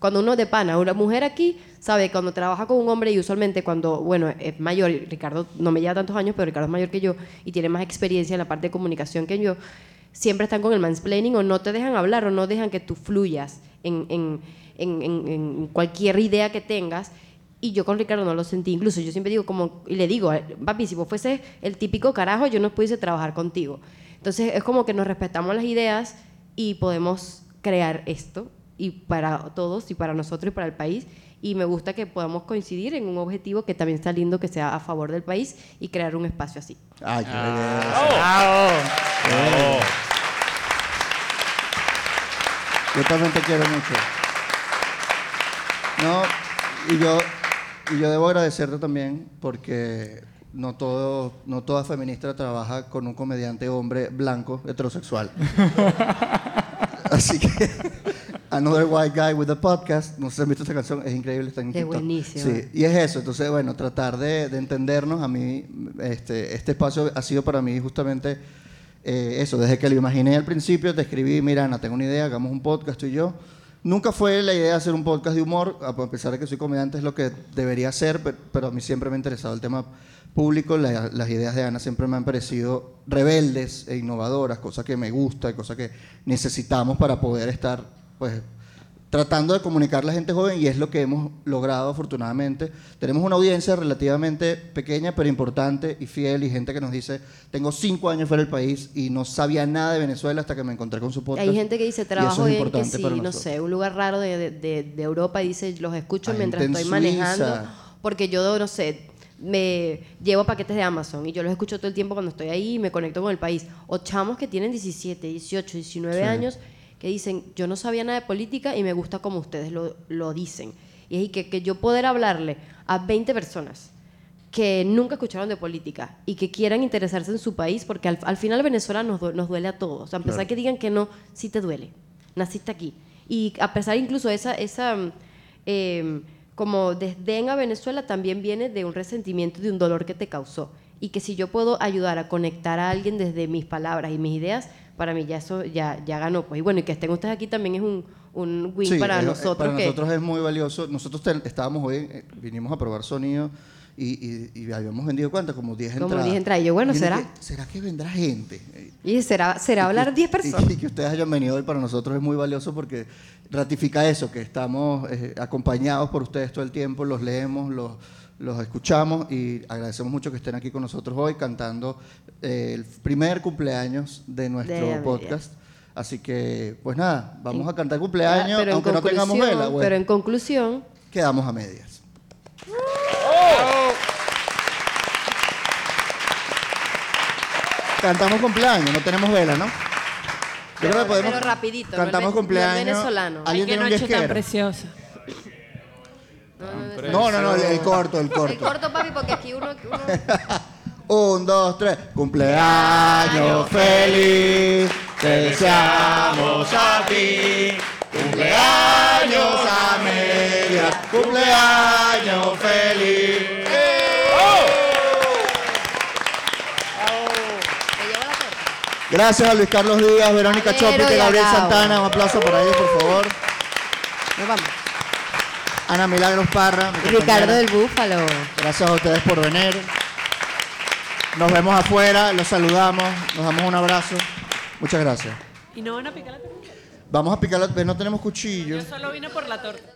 Cuando uno de pana, una mujer aquí, sabe, cuando trabaja con un hombre y usualmente cuando, bueno, es mayor, Ricardo no me lleva tantos años, pero Ricardo es mayor que yo y tiene más experiencia en la parte de comunicación que yo, siempre están con el mansplaining o no te dejan hablar o no dejan que tú fluyas en- en- en- en cualquier idea que tengas. Y yo con Ricardo no lo sentí. Incluso yo siempre digo, como, y le digo, papi, si vos fuese el típico carajo, yo no pudiese trabajar contigo. Entonces es como que nos respetamos las ideas y podemos crear esto y para todos y para nosotros y para el país. Y me gusta que podamos coincidir en un objetivo que también está lindo que sea a favor del país y crear un espacio así. Ay, qué. Bravo. Yo también te quiero mucho. No, y yo, y yo debo agradecerte también porque no, todo, no toda feminista trabaja con un comediante hombre blanco heterosexual. Así que, Another White Guy with a Podcast, no sé si han visto esta canción, es increíble, está en TikTok. buenísima. Sí, y es eso, entonces, bueno, tratar de, de entendernos, a mí, este, este espacio ha sido para mí justamente eh, eso, desde que lo imaginé al principio, te escribí, mira, Ana, tengo una idea, hagamos un podcast tú y yo. Nunca fue la idea de hacer un podcast de humor, a pesar de que soy comediante, es lo que debería ser, pe- pero a mí siempre me ha interesado el tema público, la- las ideas de Ana siempre me han parecido rebeldes e innovadoras, cosa que me gusta, cosa que necesitamos para poder estar, pues, tratando de comunicar a la gente joven y es lo que hemos logrado afortunadamente. Tenemos una audiencia relativamente pequeña pero importante y fiel y gente que nos dice, tengo cinco años fuera del país y no sabía nada de Venezuela hasta que me encontré con su podcast. Hay gente que dice, trabajo es en que sí, no sé, un lugar raro de, de- de- Europa y dice, los escucho Hay mientras estoy manejando, Suiza. porque yo, no sé, me llevo paquetes de Amazon y yo los escucho todo el tiempo cuando estoy ahí y me conecto con el país. O chamos que tienen 17, 18, 19 Sí. años que dicen, yo no sabía nada de política y me gusta como ustedes lo, lo dicen. Y es que, que yo poder hablarle a 20 personas que nunca escucharon de política y que quieran interesarse en su país, porque al, al final Venezuela nos, nos duele a todos. A pesar Claro. que digan que no, sí te duele. Naciste aquí. Y a pesar incluso esa, esa eh, como desdén a Venezuela también viene de un resentimiento, de un dolor que te causó. Y que si yo puedo ayudar a conectar a alguien desde mis palabras y mis ideas, para mí ya eso ya, ya ganó. Pues. Y bueno, y que estén ustedes aquí también es un, un win Sí, para es- nosotros. Para que, nosotros es muy valioso. Nosotros te- estábamos hoy, eh, vinimos a probar sonido y, y- y habíamos vendido cuántas, como 10 Como entradas. 10 entradas. Y yo, bueno, ¿será? ¿Será que vendrá gente? y será, será hablar 10 Y- personas. Y, que ustedes hayan venido hoy para nosotros es muy valioso porque ratifica eso, que estamos eh, acompañados por ustedes todo el tiempo, los leemos, los, los escuchamos y agradecemos mucho que estén aquí con nosotros hoy cantando eh, el primer cumpleaños de nuestro De podcast. Así que, pues nada, vamos En- a cantar cumpleaños, Pero aunque no tengamos vela, bueno, Pero en conclusión, quedamos a medias. Cantamos cumpleaños, no tenemos vela, ¿no? Yo creo que podemos. pero rapidito, el Cantamos el cumpleaños. venezolano. ¿Alguien Qué tiene un noche tan preciosa. No, no, no, el, corto, el corto. el corto, papi, porque aquí uno... uno Un, dos, tres. Cumpleaños feliz. Te deseamos a ti. Cumpleaños a medias. Cumpleaños feliz. Gracias a Luis Carlos Díaz, Verónica Valero Chopi y Gabriel. Santana. Un aplauso por ahí, por favor. Nos vamos. Ana Milagros Parra. Ricardo del Búfalo. Gracias a ustedes por venir. Nos vemos afuera, los saludamos, nos damos un abrazo. Muchas gracias. ¿Y no van a picar la torta? Vamos a picar, la- no tenemos cuchillo. Yo solo vine por la torta.